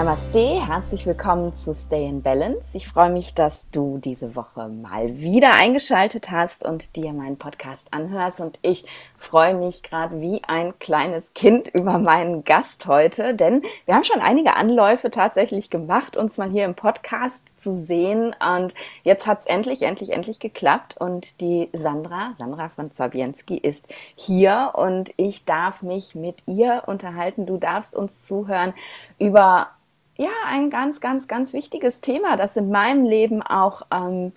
Namaste, herzlich willkommen zu Stay in Balance. Ich freue mich, dass du diese Woche mal wieder eingeschaltet hast und dir meinen Podcast anhörst. Und ich freue mich gerade wie ein kleines Kind über meinen Gast heute, denn wir haben schon einige Anläufe tatsächlich gemacht, uns mal hier im Podcast zu sehen. Und jetzt hat es endlich, endlich, endlich geklappt. Und die Sandra, Sandra von Zabienski, ist hier und ich darf mich mit ihr unterhalten. Du darfst uns zuhören über ja, ein ganz, ganz, ganz wichtiges Thema, das in meinem Leben auch ähm,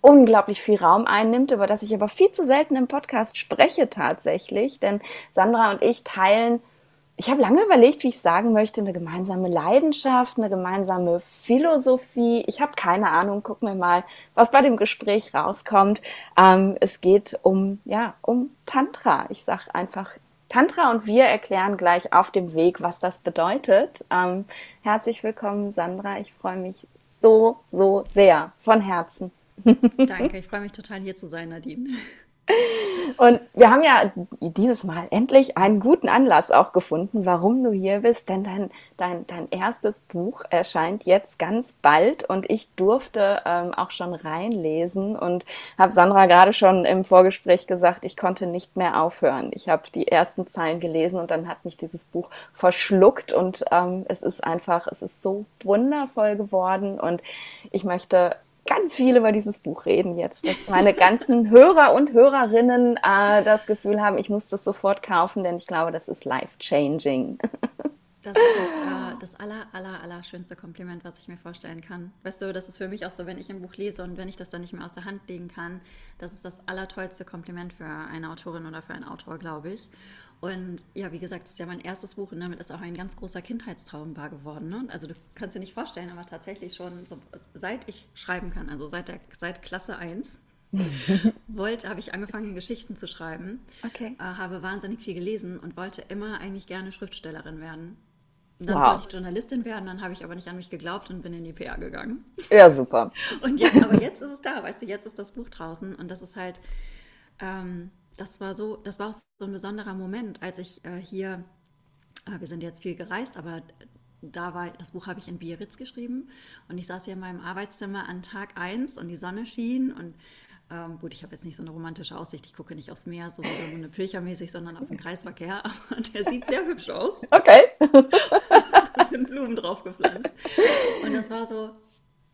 unglaublich viel Raum einnimmt, über das ich aber viel zu selten im Podcast spreche tatsächlich. Denn Sandra und ich teilen, ich habe lange überlegt, wie ich sagen möchte, eine gemeinsame Leidenschaft, eine gemeinsame Philosophie. Ich habe keine Ahnung, gucken wir mal, was bei dem Gespräch rauskommt. Ähm, es geht um, ja, um Tantra. Ich sage einfach Tantra und wir erklären gleich auf dem Weg, was das bedeutet. Ähm, herzlich willkommen, Sandra. Ich freue mich so, so sehr von Herzen. Danke, ich freue mich total hier zu sein, Nadine. Und wir haben ja dieses Mal endlich einen guten Anlass auch gefunden, warum du hier bist, denn dein, dein, dein erstes Buch erscheint jetzt ganz bald und ich durfte ähm, auch schon reinlesen und habe Sandra gerade schon im Vorgespräch gesagt, ich konnte nicht mehr aufhören. Ich habe die ersten Zeilen gelesen und dann hat mich dieses Buch verschluckt und ähm, es ist einfach, es ist so wundervoll geworden und ich möchte ganz viel über dieses Buch reden jetzt, dass meine ganzen Hörer und Hörerinnen äh, das Gefühl haben, ich muss das sofort kaufen, denn ich glaube, das ist life-changing. Das ist das, äh, das aller, aller, aller schönste Kompliment, was ich mir vorstellen kann. Weißt du, das ist für mich auch so, wenn ich ein Buch lese und wenn ich das dann nicht mehr aus der Hand legen kann, das ist das allertollste Kompliment für eine Autorin oder für einen Autor, glaube ich. Und ja, wie gesagt, das ist ja mein erstes Buch und damit ist auch ein ganz großer Kindheitstraum wahr geworden. Ne? Also du kannst dir nicht vorstellen, aber tatsächlich schon so, seit ich schreiben kann, also seit, der, seit Klasse 1, wollte, habe ich angefangen, Geschichten zu schreiben. Okay. Äh, habe wahnsinnig viel gelesen und wollte immer eigentlich gerne Schriftstellerin werden. Dann wow. wollte ich Journalistin werden, dann habe ich aber nicht an mich geglaubt und bin in die PR gegangen. Ja, super. und jetzt, aber jetzt ist es da, weißt du, jetzt ist das Buch draußen und das ist halt, ähm, das war so, das war auch so ein besonderer Moment, als ich äh, hier, äh, wir sind jetzt viel gereist, aber da war, das Buch habe ich in Biarritz geschrieben und ich saß hier in meinem Arbeitszimmer an Tag 1 und die Sonne schien und ähm, gut, ich habe jetzt nicht so eine romantische Aussicht, ich gucke nicht aufs Meer, so, so eine Pilchermäßig, sondern auf den Kreisverkehr, aber der sieht sehr hübsch aus. Okay. sind Blumen drauf gepflanzt. Und das war so,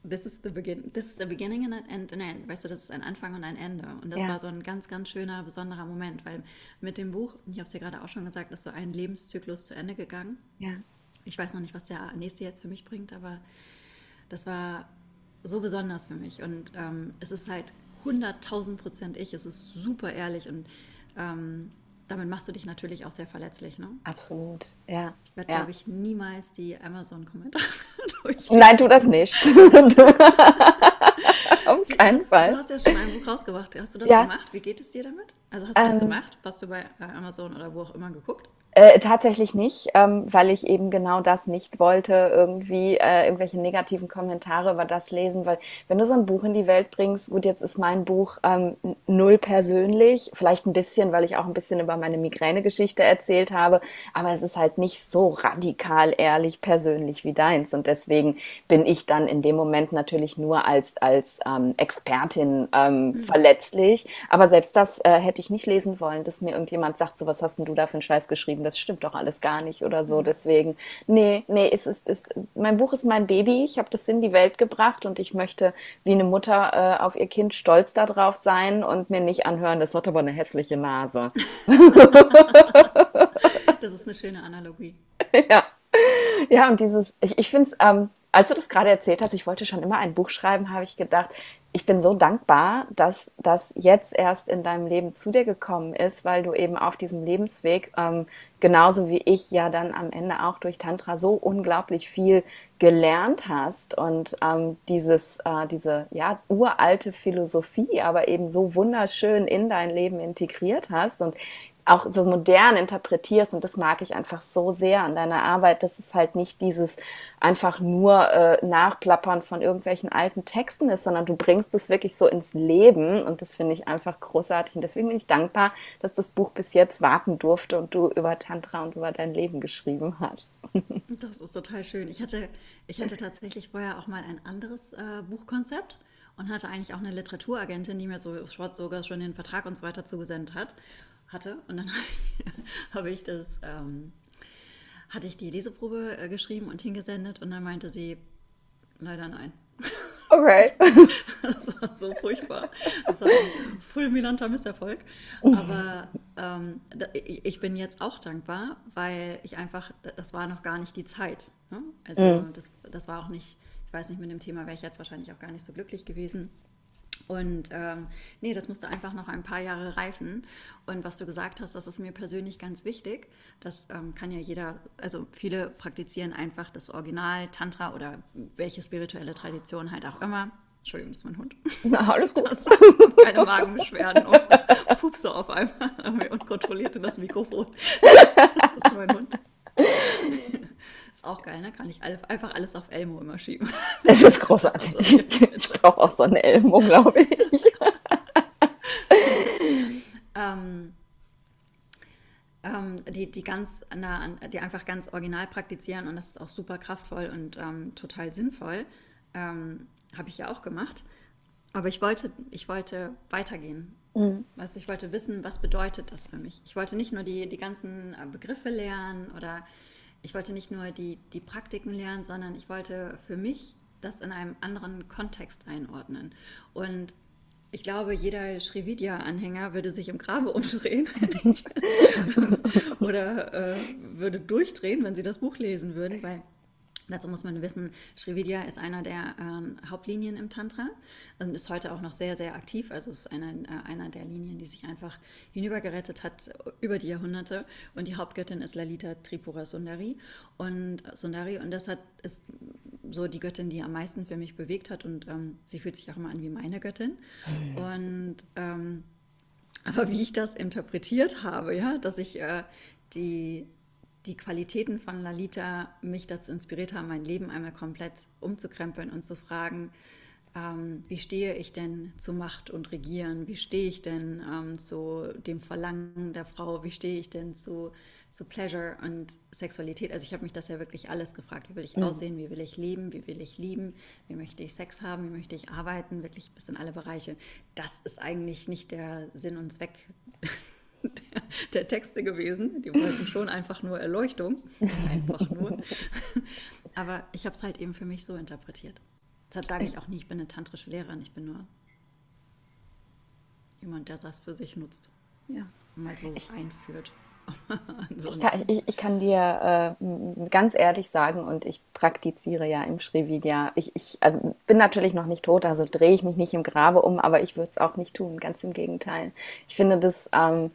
this is the begin this is the beginning and an end, Weißt du, das ist ein Anfang und ein Ende. Und das ja. war so ein ganz, ganz schöner, besonderer Moment, weil mit dem Buch, ich habe es ja gerade auch schon gesagt, ist so ein Lebenszyklus zu Ende gegangen. Ja. Ich weiß noch nicht, was der nächste jetzt für mich bringt, aber das war so besonders für mich. Und ähm, es ist halt 100.000 Prozent ich. Es ist super ehrlich und ähm, damit machst du dich natürlich auch sehr verletzlich, ne? Absolut, ja. Ich werde, ja. glaube ich, niemals die Amazon-Kommentare durchlesen. Nein, tu das nicht. Auf keinen Fall. Du hast ja schon ein Buch rausgebracht. Hast du das ja. gemacht? Wie geht es dir damit? Also hast du das ähm, gemacht? Hast du bei Amazon oder wo auch immer geguckt? Äh, tatsächlich nicht, ähm, weil ich eben genau das nicht wollte, irgendwie äh, irgendwelche negativen Kommentare über das lesen, weil wenn du so ein Buch in die Welt bringst, gut, jetzt ist mein Buch ähm, null persönlich, vielleicht ein bisschen, weil ich auch ein bisschen über meine Migräne-Geschichte erzählt habe, aber es ist halt nicht so radikal ehrlich persönlich wie deins und deswegen bin ich dann in dem Moment natürlich nur als, als ähm, Expertin ähm, mhm. verletzlich, aber selbst das äh, hätte ich nicht lesen wollen, dass mir irgendjemand sagt, so was hast denn du da für einen Scheiß geschrieben, geschrieben, das stimmt doch alles gar nicht oder so. Mhm. Deswegen, nee, nee, es ist, ist, mein Buch ist mein Baby, ich habe das in die Welt gebracht und ich möchte wie eine Mutter äh, auf ihr Kind stolz darauf sein und mir nicht anhören, das hat aber eine hässliche Nase. das ist eine schöne Analogie. Ja. Ja, und dieses, ich, ich finde es, ähm, als du das gerade erzählt hast, ich wollte schon immer ein Buch schreiben, habe ich gedacht, ich bin so dankbar, dass das jetzt erst in deinem Leben zu dir gekommen ist, weil du eben auf diesem Lebensweg, ähm, genauso wie ich ja dann am Ende auch durch Tantra so unglaublich viel gelernt hast und ähm, dieses, äh, diese ja, uralte Philosophie aber eben so wunderschön in dein Leben integriert hast. Und auch so modern interpretierst und das mag ich einfach so sehr an deiner Arbeit, dass es halt nicht dieses einfach nur äh, Nachplappern von irgendwelchen alten Texten ist, sondern du bringst es wirklich so ins Leben und das finde ich einfach großartig und deswegen bin ich dankbar, dass das Buch bis jetzt warten durfte und du über Tantra und über dein Leben geschrieben hast. Das ist total schön. Ich hatte, ich hatte tatsächlich vorher auch mal ein anderes äh, Buchkonzept und hatte eigentlich auch eine Literaturagentin, die mir so sogar schon den Vertrag und so weiter zugesendet hat hatte. Und dann habe ich das, ähm, hatte ich die Leseprobe äh, geschrieben und hingesendet und dann meinte sie, leider nein. Okay. das war so furchtbar. Das war ein fulminanter Misserfolg. Aber ähm, ich bin jetzt auch dankbar, weil ich einfach, das war noch gar nicht die Zeit. Ne? Also mhm. das, das war auch nicht, ich weiß nicht, mit dem Thema wäre ich jetzt wahrscheinlich auch gar nicht so glücklich gewesen. Und ähm, nee, das musste einfach noch ein paar Jahre reifen. Und was du gesagt hast, das ist mir persönlich ganz wichtig. Das ähm, kann ja jeder, also viele praktizieren einfach das Original Tantra oder welche spirituelle Tradition halt auch immer. Entschuldigung, das ist mein Hund. Na, alles gut. Das keine Magenbeschwerden und Pupse auf einmal unkontrolliert in das Mikrofon. Das ist mein Hund. Ist auch geil, ne? Kann ich einfach alles auf Elmo immer schieben. Das ist großartig. Also, ich brauche auch so eine Elmo, glaube ich. ähm, ähm, die, die ganz, na, die einfach ganz original praktizieren und das ist auch super kraftvoll und ähm, total sinnvoll. Ähm, Habe ich ja auch gemacht. Aber ich wollte, ich wollte weitergehen. Mhm. Du, ich wollte wissen, was bedeutet das für mich. Ich wollte nicht nur die, die ganzen äh, Begriffe lernen oder ich wollte nicht nur die, die Praktiken lernen, sondern ich wollte für mich das in einem anderen Kontext einordnen. Und ich glaube, jeder Srividya-Anhänger würde sich im Grabe umdrehen oder äh, würde durchdrehen, wenn sie das Buch lesen würden, weil Dazu muss man wissen, Srividya ist einer der äh, Hauptlinien im Tantra und ist heute auch noch sehr, sehr aktiv. Also ist einer, äh, einer der Linien, die sich einfach hinübergerettet hat über die Jahrhunderte. Und die Hauptgöttin ist Lalita Tripura Sundari. Und Sundari, und das hat, ist so die Göttin, die am meisten für mich bewegt hat. Und ähm, sie fühlt sich auch immer an wie meine Göttin. Und ähm, aber wie ich das interpretiert habe, ja, dass ich äh, die die Qualitäten von Lalita mich dazu inspiriert haben, mein Leben einmal komplett umzukrempeln und zu fragen, ähm, wie stehe ich denn zu Macht und Regieren? Wie stehe ich denn ähm, zu dem Verlangen der Frau? Wie stehe ich denn zu, zu Pleasure und Sexualität? Also ich habe mich das ja wirklich alles gefragt. Wie will ich mhm. aussehen? Wie will ich leben? Wie will ich lieben? Wie möchte ich Sex haben? Wie möchte ich arbeiten? Wirklich bis in alle Bereiche. Das ist eigentlich nicht der Sinn und Zweck der, der, Texte gewesen. Die wollten schon einfach nur Erleuchtung. Einfach nur. Aber ich habe es halt eben für mich so interpretiert. Deshalb sage ich auch nie, ich bin eine tantrische Lehrerin. Ich bin nur jemand, der das für sich nutzt. Ja. Mal so ich, einführt. so ich, kann, ich, ich, kann, dir äh, ganz ehrlich sagen, und ich praktiziere ja im Srividya. Ich, ich also bin natürlich noch nicht tot, also drehe ich mich nicht im Grabe um, aber ich würde es auch nicht tun, ganz im Gegenteil. Ich finde das ähm,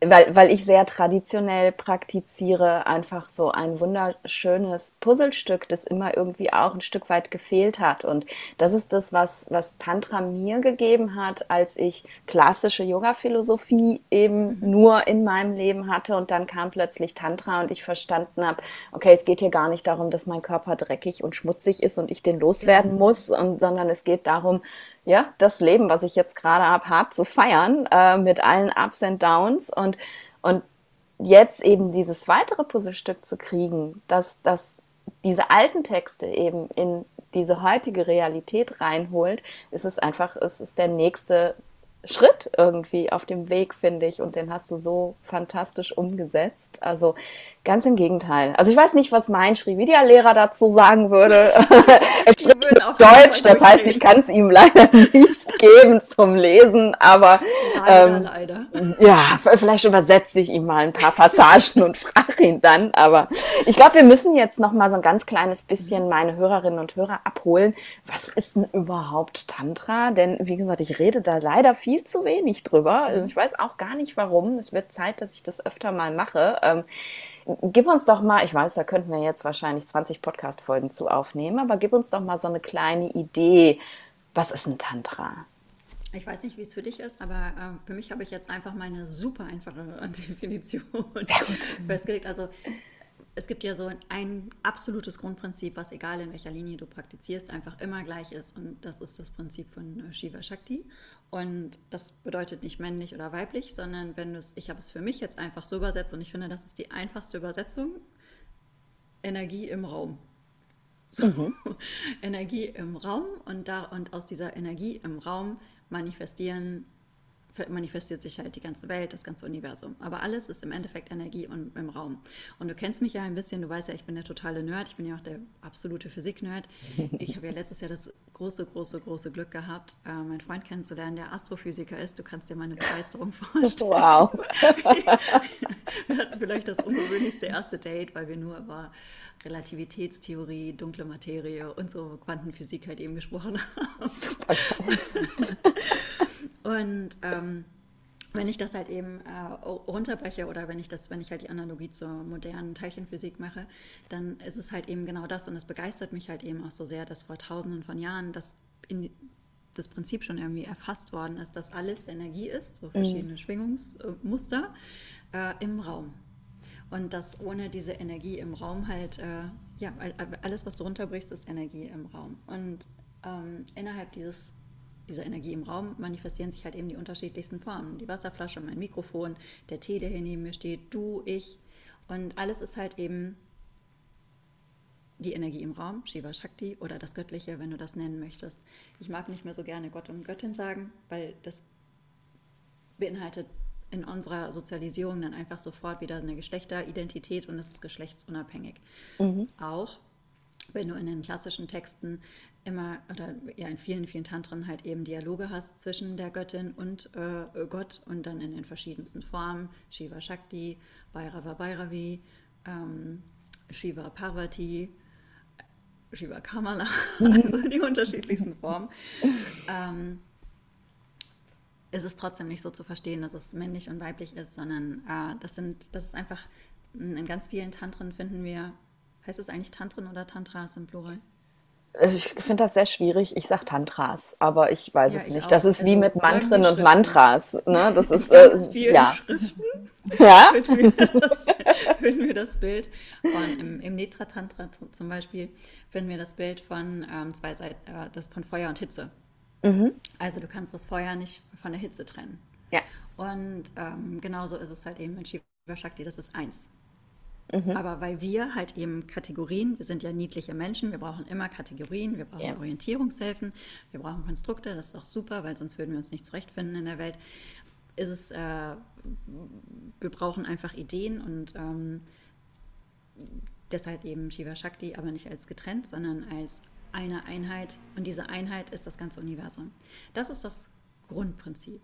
weil, weil ich sehr traditionell praktiziere, einfach so ein wunderschönes Puzzlestück, das immer irgendwie auch ein Stück weit gefehlt hat. Und das ist das, was, was Tantra mir gegeben hat, als ich klassische Yoga-Philosophie eben mhm. nur in meinem Leben hatte. Und dann kam plötzlich Tantra und ich verstanden habe, okay, es geht hier gar nicht darum, dass mein Körper dreckig und schmutzig ist und ich den loswerden muss, und, sondern es geht darum, ja, das Leben, was ich jetzt gerade habe, hart zu feiern, äh, mit allen Ups und Downs und, und jetzt eben dieses weitere Puzzlestück zu kriegen, dass, dass diese alten Texte eben in diese heutige Realität reinholt, ist es einfach, es ist der nächste Schritt irgendwie auf dem Weg, finde ich. Und den hast du so fantastisch umgesetzt. Also Ganz im Gegenteil. Also ich weiß nicht, was mein Schrividia-Lehrer dazu sagen würde. er spricht Deutsch, das heißt, ich kann es ihm leider nicht geben zum Lesen, aber leider, ähm, leider. ja, vielleicht übersetze ich ihm mal ein paar Passagen und frage ihn dann. Aber ich glaube, wir müssen jetzt noch mal so ein ganz kleines bisschen meine Hörerinnen und Hörer abholen. Was ist denn überhaupt Tantra? Denn wie gesagt, ich rede da leider viel zu wenig drüber. Also ich weiß auch gar nicht warum. Es wird Zeit, dass ich das öfter mal mache. Ähm, Gib uns doch mal, ich weiß, da könnten wir jetzt wahrscheinlich 20 Podcast-Folgen zu aufnehmen, aber gib uns doch mal so eine kleine Idee. Was ist ein Tantra? Ich weiß nicht, wie es für dich ist, aber äh, für mich habe ich jetzt einfach mal eine super einfache Definition festgelegt. Also es gibt ja so ein absolutes Grundprinzip, was egal in welcher Linie du praktizierst, einfach immer gleich ist. Und das ist das Prinzip von äh, Shiva Shakti. Und das bedeutet nicht männlich oder weiblich, sondern wenn du es, ich habe es für mich jetzt einfach so übersetzt und ich finde, das ist die einfachste Übersetzung, Energie im Raum. So, mhm. Energie im Raum und, da, und aus dieser Energie im Raum manifestieren manifestiert sich halt die ganze Welt, das ganze Universum. Aber alles ist im Endeffekt Energie und im Raum. Und du kennst mich ja ein bisschen, du weißt ja, ich bin der totale Nerd, ich bin ja auch der absolute Physik-Nerd. Ich habe ja letztes Jahr das große, große, große Glück gehabt, äh, meinen Freund kennenzulernen, der Astrophysiker ist. Du kannst dir meine Begeisterung vorstellen. Wow. wir hatten vielleicht das ungewöhnlichste erste Date, weil wir nur über Relativitätstheorie, dunkle Materie und so Quantenphysik halt eben gesprochen haben. Und ähm, wenn ich das halt eben äh, runterbreche oder wenn ich das, wenn ich halt die Analogie zur modernen Teilchenphysik mache, dann ist es halt eben genau das und es begeistert mich halt eben auch so sehr, dass vor tausenden von Jahren das in das Prinzip schon irgendwie erfasst worden ist, dass alles Energie ist, so verschiedene mhm. Schwingungsmuster äh, im Raum. Und dass ohne diese Energie im Raum halt, äh, ja, alles, was du runterbrichst, ist Energie im Raum. Und ähm, innerhalb dieses dieser Energie im Raum manifestieren sich halt eben die unterschiedlichsten Formen. Die Wasserflasche, mein Mikrofon, der Tee, der hier neben mir steht, du, ich. Und alles ist halt eben die Energie im Raum, Shiva Shakti oder das Göttliche, wenn du das nennen möchtest. Ich mag nicht mehr so gerne Gott und Göttin sagen, weil das beinhaltet in unserer Sozialisierung dann einfach sofort wieder eine Geschlechteridentität und es ist geschlechtsunabhängig. Mhm. Auch wenn du in den klassischen Texten immer oder ja in vielen, vielen Tantren halt eben Dialoge hast zwischen der Göttin und äh, Gott und dann in den verschiedensten Formen, Shiva Shakti, Bhairava Bhairavi, ähm, Shiva Parvati, Shiva Kamala, also die unterschiedlichsten Formen. Ähm, ist es trotzdem nicht so zu verstehen, dass es männlich und weiblich ist, sondern äh, das sind, das ist einfach, in ganz vielen Tantren finden wir, heißt es eigentlich Tantren oder Tantras im Plural? Ich finde das sehr schwierig. Ich sage Tantras, aber ich weiß ja, es nicht. Das ist also wie mit Mantren und Mantras. Ne? Das ist äh, ja. Schriften. Ja. finden, wir das, finden wir das Bild von im, im Netra Tantra zum Beispiel finden wir das Bild von ähm, zwei Seiten, äh, das von Feuer und Hitze. Mhm. Also du kannst das Feuer nicht von der Hitze trennen. Ja. Und ähm, genauso ist es halt eben mit Shiva Shakti. Das ist eins. Mhm. Aber weil wir halt eben Kategorien, wir sind ja niedliche Menschen, wir brauchen immer Kategorien, wir brauchen ja. Orientierungshilfen, wir brauchen Konstrukte, das ist auch super, weil sonst würden wir uns nicht zurechtfinden in der Welt. Ist es, äh, wir brauchen einfach Ideen und ähm, deshalb eben Shiva Shakti, aber nicht als getrennt, sondern als eine Einheit. Und diese Einheit ist das ganze Universum. Das ist das Grundprinzip.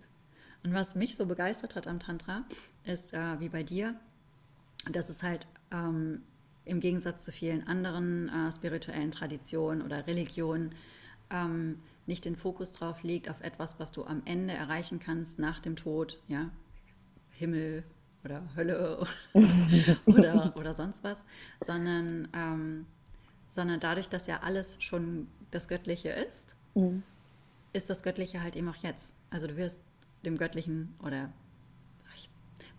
Und was mich so begeistert hat am Tantra, ist äh, wie bei dir, dass es halt ähm, im Gegensatz zu vielen anderen äh, spirituellen Traditionen oder Religionen ähm, nicht den Fokus drauf legt auf etwas, was du am Ende erreichen kannst nach dem Tod, ja, Himmel oder Hölle oder, oder sonst was, sondern, ähm, sondern dadurch, dass ja alles schon das Göttliche ist, mhm. ist das Göttliche halt eben auch jetzt. Also du wirst dem Göttlichen oder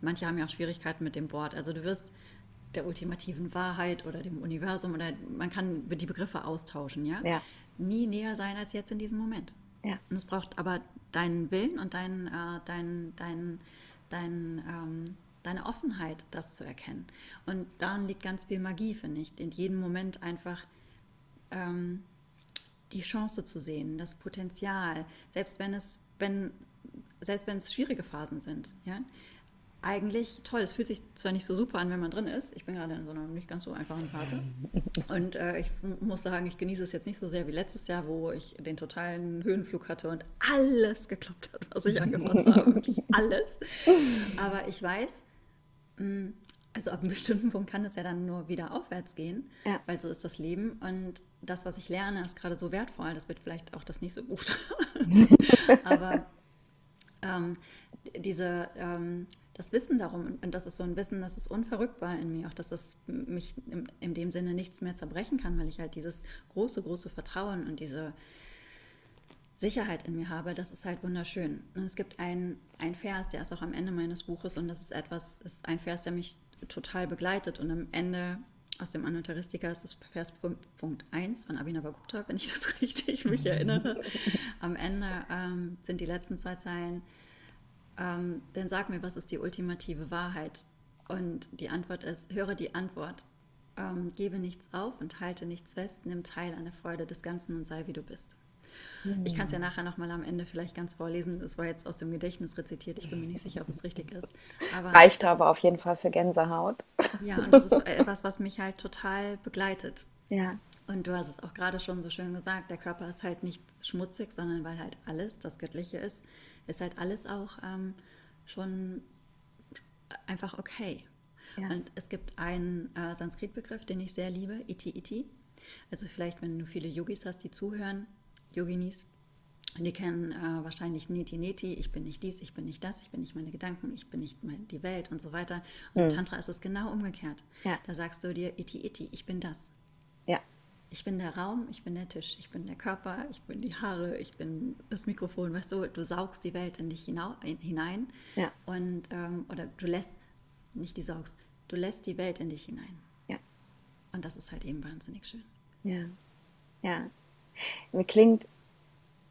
manche haben ja auch Schwierigkeiten mit dem Wort. Also du wirst der ultimativen Wahrheit oder dem Universum oder man kann die Begriffe austauschen, ja? ja. Nie näher sein als jetzt in diesem Moment. Ja. Und es braucht aber deinen Willen und dein, äh, dein, dein, dein, ähm, deine Offenheit, das zu erkennen. Und darin liegt ganz viel Magie, finde ich. In jedem Moment einfach ähm, die Chance zu sehen, das Potenzial, selbst wenn es, wenn, selbst wenn es schwierige Phasen sind, ja, eigentlich toll. Es fühlt sich zwar nicht so super an, wenn man drin ist. Ich bin gerade in so einer nicht ganz so einfachen Phase. Und äh, ich muss sagen, ich genieße es jetzt nicht so sehr wie letztes Jahr, wo ich den totalen Höhenflug hatte und alles geklappt hat, was ich angefasst habe. Wirklich alles. Aber ich weiß, also ab einem bestimmten Punkt kann es ja dann nur wieder aufwärts gehen, ja. weil so ist das Leben. Und das, was ich lerne, ist gerade so wertvoll. Das wird vielleicht auch das nächste Buch. Aber ähm, diese, ähm, das Wissen darum, und das ist so ein Wissen, das ist unverrückbar in mir, auch dass das mich in, in dem Sinne nichts mehr zerbrechen kann, weil ich halt dieses große, große Vertrauen und diese, Sicherheit in mir habe, das ist halt wunderschön. Und es gibt einen Vers, der ist auch am Ende meines Buches und das ist etwas, ist ein Vers, der mich total begleitet und am Ende aus dem Anutaristika ist das Vers Punkt 1 von Abhinavagupta, wenn ich das richtig mich erinnere. Am Ende ähm, sind die letzten zwei Zeilen, ähm, denn sag mir, was ist die ultimative Wahrheit? Und die Antwort ist, höre die Antwort, ähm, gebe nichts auf und halte nichts fest, nimm teil an der Freude des Ganzen und sei wie du bist. Ich kann es ja nachher nochmal am Ende vielleicht ganz vorlesen. Es war jetzt aus dem Gedächtnis rezitiert. Ich bin mir nicht sicher, ob es richtig ist. Aber, Reicht aber auf jeden Fall für Gänsehaut. Ja, und das ist etwas, was mich halt total begleitet. Ja. Und du hast es auch gerade schon so schön gesagt, der Körper ist halt nicht schmutzig, sondern weil halt alles das Göttliche ist, ist halt alles auch ähm, schon einfach okay. Ja. Und es gibt einen äh, Sanskrit-Begriff, den ich sehr liebe, Iti Iti. Also vielleicht, wenn du viele Yogis hast, die zuhören, Yoginis, die kennen äh, wahrscheinlich Neti Neti, ich bin nicht dies, ich bin nicht das, ich bin nicht meine Gedanken, ich bin nicht mein, die Welt und so weiter. Und mhm. Tantra ist es genau umgekehrt. Ja. Da sagst du dir Iti Iti, ich bin das. Ich bin der Raum, ich bin der Tisch, ich bin der Körper, ich bin die Haare, ich bin das Mikrofon. Weißt du, du saugst die Welt in dich hinein. Ja. Und, ähm, oder du lässt, nicht die saugst, du lässt die Welt in dich hinein. Ja. Und das ist halt eben wahnsinnig schön. Ja. Ja. Mir klingt,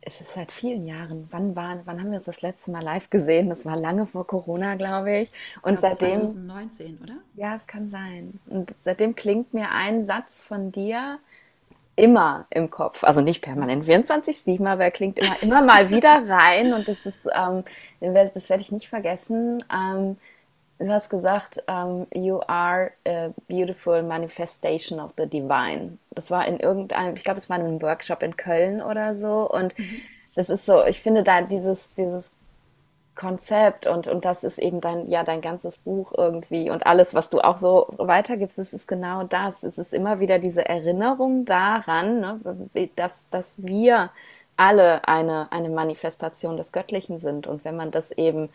es ist seit vielen Jahren. Wann, war, wann haben wir uns das letzte Mal live gesehen? Das war lange vor Corona, glaube ich. Und glaube, seitdem. 2019, oder? Ja, es kann sein. Und seitdem klingt mir ein Satz von dir immer im Kopf. Also nicht permanent 24-7, aber er klingt immer, immer mal wieder rein. Und das ist, ähm, das werde ich nicht vergessen. Ähm, du hast gesagt, um, you are a beautiful manifestation of the divine. Das war in irgendeinem, ich glaube, es war in einem Workshop in Köln oder so. Und mhm. das ist so, ich finde da dieses, dieses Konzept und, und das ist eben dein, ja, dein ganzes Buch irgendwie und alles, was du auch so weitergibst, das ist genau das. Es ist immer wieder diese Erinnerung daran, ne, dass, dass wir alle eine, eine Manifestation des Göttlichen sind. Und wenn man das eben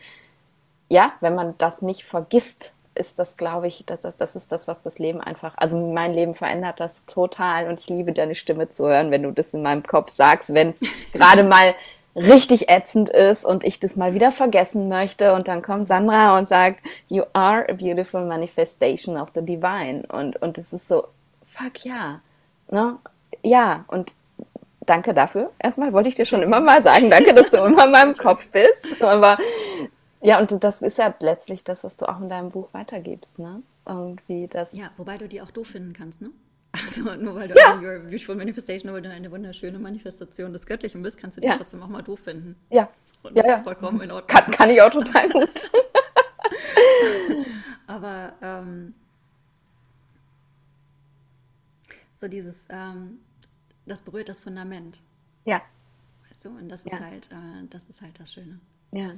ja, wenn man das nicht vergisst, ist das, glaube ich, das, das ist das, was das Leben einfach, also mein Leben verändert das total und ich liebe deine Stimme zu hören, wenn du das in meinem Kopf sagst, wenn es gerade mal richtig ätzend ist und ich das mal wieder vergessen möchte und dann kommt Sandra und sagt, you are a beautiful manifestation of the divine und und es ist so, fuck ja, ne? Ja und danke dafür. Erstmal wollte ich dir schon immer mal sagen, danke, dass du immer in meinem Kopf bist, aber ja, und das ist ja letztlich das, was du auch in deinem Buch weitergibst, ne? Irgendwie das. Ja, wobei du die auch doof finden kannst, ne? Also nur weil du ja. eine Your Beautiful Manifestation, weil du eine wunderschöne Manifestation des Göttlichen bist, kannst du die ja. trotzdem auch mal doof finden. Ja. Und das ja, ist vollkommen in Ordnung. Kann, kann ich auch total gut. Aber ähm, so dieses, ähm, das berührt das Fundament. Ja. Weißt du, und das ist halt, äh, das ist halt das Schöne. Ja.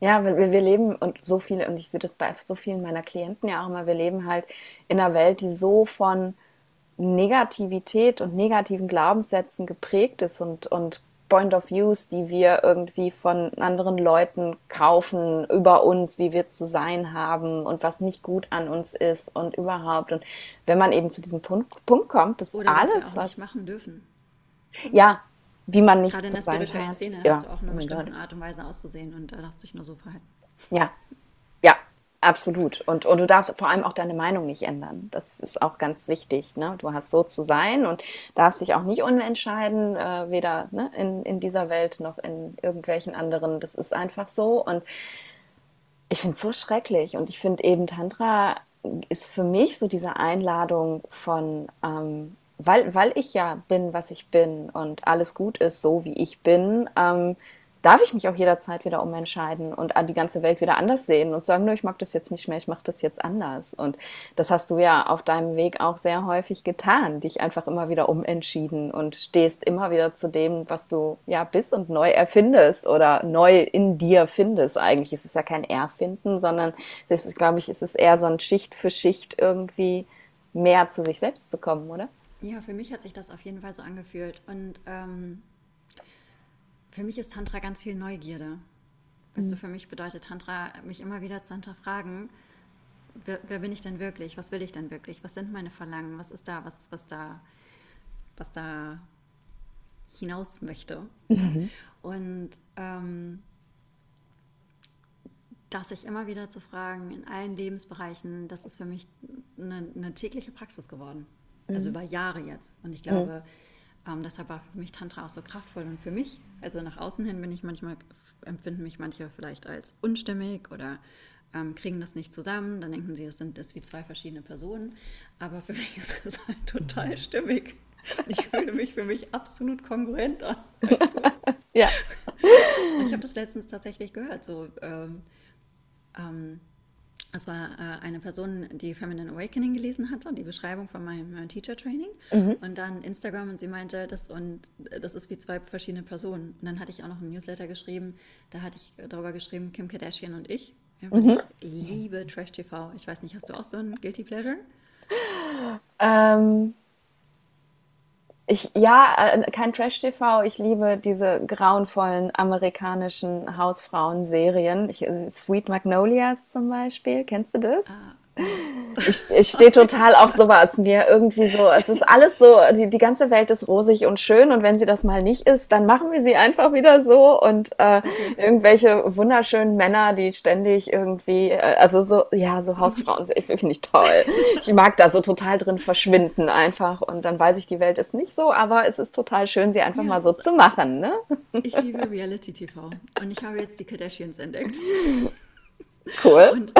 Ja, wir, wir leben und so viele, und ich sehe das bei so vielen meiner Klienten ja auch immer, wir leben halt in einer Welt, die so von Negativität und negativen Glaubenssätzen geprägt ist und, und Point of Views, die wir irgendwie von anderen Leuten kaufen über uns, wie wir zu sein haben und was nicht gut an uns ist und überhaupt. Und wenn man eben zu diesem Punkt, Punkt kommt, dass Oder alles, was wir auch nicht machen dürfen. Ja, wie man nicht Gerade in der spirituellen Szene ja. hast du auch eine oh bestimmte Art und Weise auszusehen und da darfst du dich nur so verhalten. Ja, absolut. Und, und du darfst vor allem auch deine Meinung nicht ändern. Das ist auch ganz wichtig. Ne? Du hast so zu sein und darfst dich auch nicht umentscheiden, äh, weder ne, in, in dieser Welt noch in irgendwelchen anderen. Das ist einfach so. Und ich finde es so schrecklich. Und ich finde eben Tantra ist für mich so diese Einladung von ähm, weil, weil ich ja bin, was ich bin und alles gut ist, so wie ich bin, ähm, darf ich mich auch jederzeit wieder umentscheiden und die ganze Welt wieder anders sehen und sagen, nö, ich mag das jetzt nicht mehr, ich mache das jetzt anders. Und das hast du ja auf deinem Weg auch sehr häufig getan, dich einfach immer wieder umentschieden und stehst immer wieder zu dem, was du ja bist und neu erfindest oder neu in dir findest. Eigentlich ist es ja kein Erfinden, sondern das ist, glaube ich, ist es eher so ein Schicht für Schicht irgendwie mehr zu sich selbst zu kommen, oder? Ja, für mich hat sich das auf jeden Fall so angefühlt. Und ähm, für mich ist Tantra ganz viel Neugierde. Weißt mhm. du, für mich bedeutet Tantra, mich immer wieder zu hinterfragen, wer, wer, bin ich denn wirklich? Was will ich denn wirklich? Was sind meine Verlangen? Was ist da, was, was da, was da hinaus möchte. Mhm. Und ähm, dass sich immer wieder zu fragen, in allen Lebensbereichen, das ist für mich eine, eine tägliche Praxis geworden. Also mhm. Also über Jahre jetzt. Und ich glaube, mhm. Ähm, deshalb war für mich Tantra auch so kraftvoll. Und für mich, also nach außen hin bin ich manchmal, empfinden mich manche vielleicht als unstimmig oder ähm, kriegen das nicht zusammen. Dann denken sie, es sind das wie zwei verschiedene Personen. Aber für mich ist es halt total mhm. stimmig. Ich fühle mich für mich absolut kongruent an. Weißt du? ja. Ich habe das letztens tatsächlich gehört. So, ähm, ähm, es war äh, eine Person, die Feminine Awakening gelesen hatte, die Beschreibung von meinem äh, Teacher Training mhm. und dann Instagram und sie meinte, das und äh, das ist wie zwei verschiedene Personen. Und dann hatte ich auch noch ein Newsletter geschrieben, da hatte ich darüber geschrieben, Kim Kardashian und ich. Ja, mhm. Ich liebe Trash TV. Ich weiß nicht, hast du auch so ein Guilty Pleasure? Ähm, ich, ja, äh, kein Trash-TV. Ich liebe diese grauenvollen amerikanischen Hausfrauenserien. Äh, Sweet Magnolias zum Beispiel. Kennst du das? Ah, ich, ich stehe total auf sowas. Mir irgendwie so, es ist alles so, die, die ganze Welt ist rosig und schön und wenn sie das mal nicht ist, dann machen wir sie einfach wieder so und äh, irgendwelche wunderschönen Männer, die ständig irgendwie, äh, also so, ja, so Hausfrauen, finde ich toll. Ich mag da so total drin verschwinden einfach und dann weiß ich, die Welt ist nicht so, aber es ist total schön, sie einfach ja, mal so zu machen. Ne? Ich liebe Reality TV und ich habe jetzt die Kardashians entdeckt. Cool. Und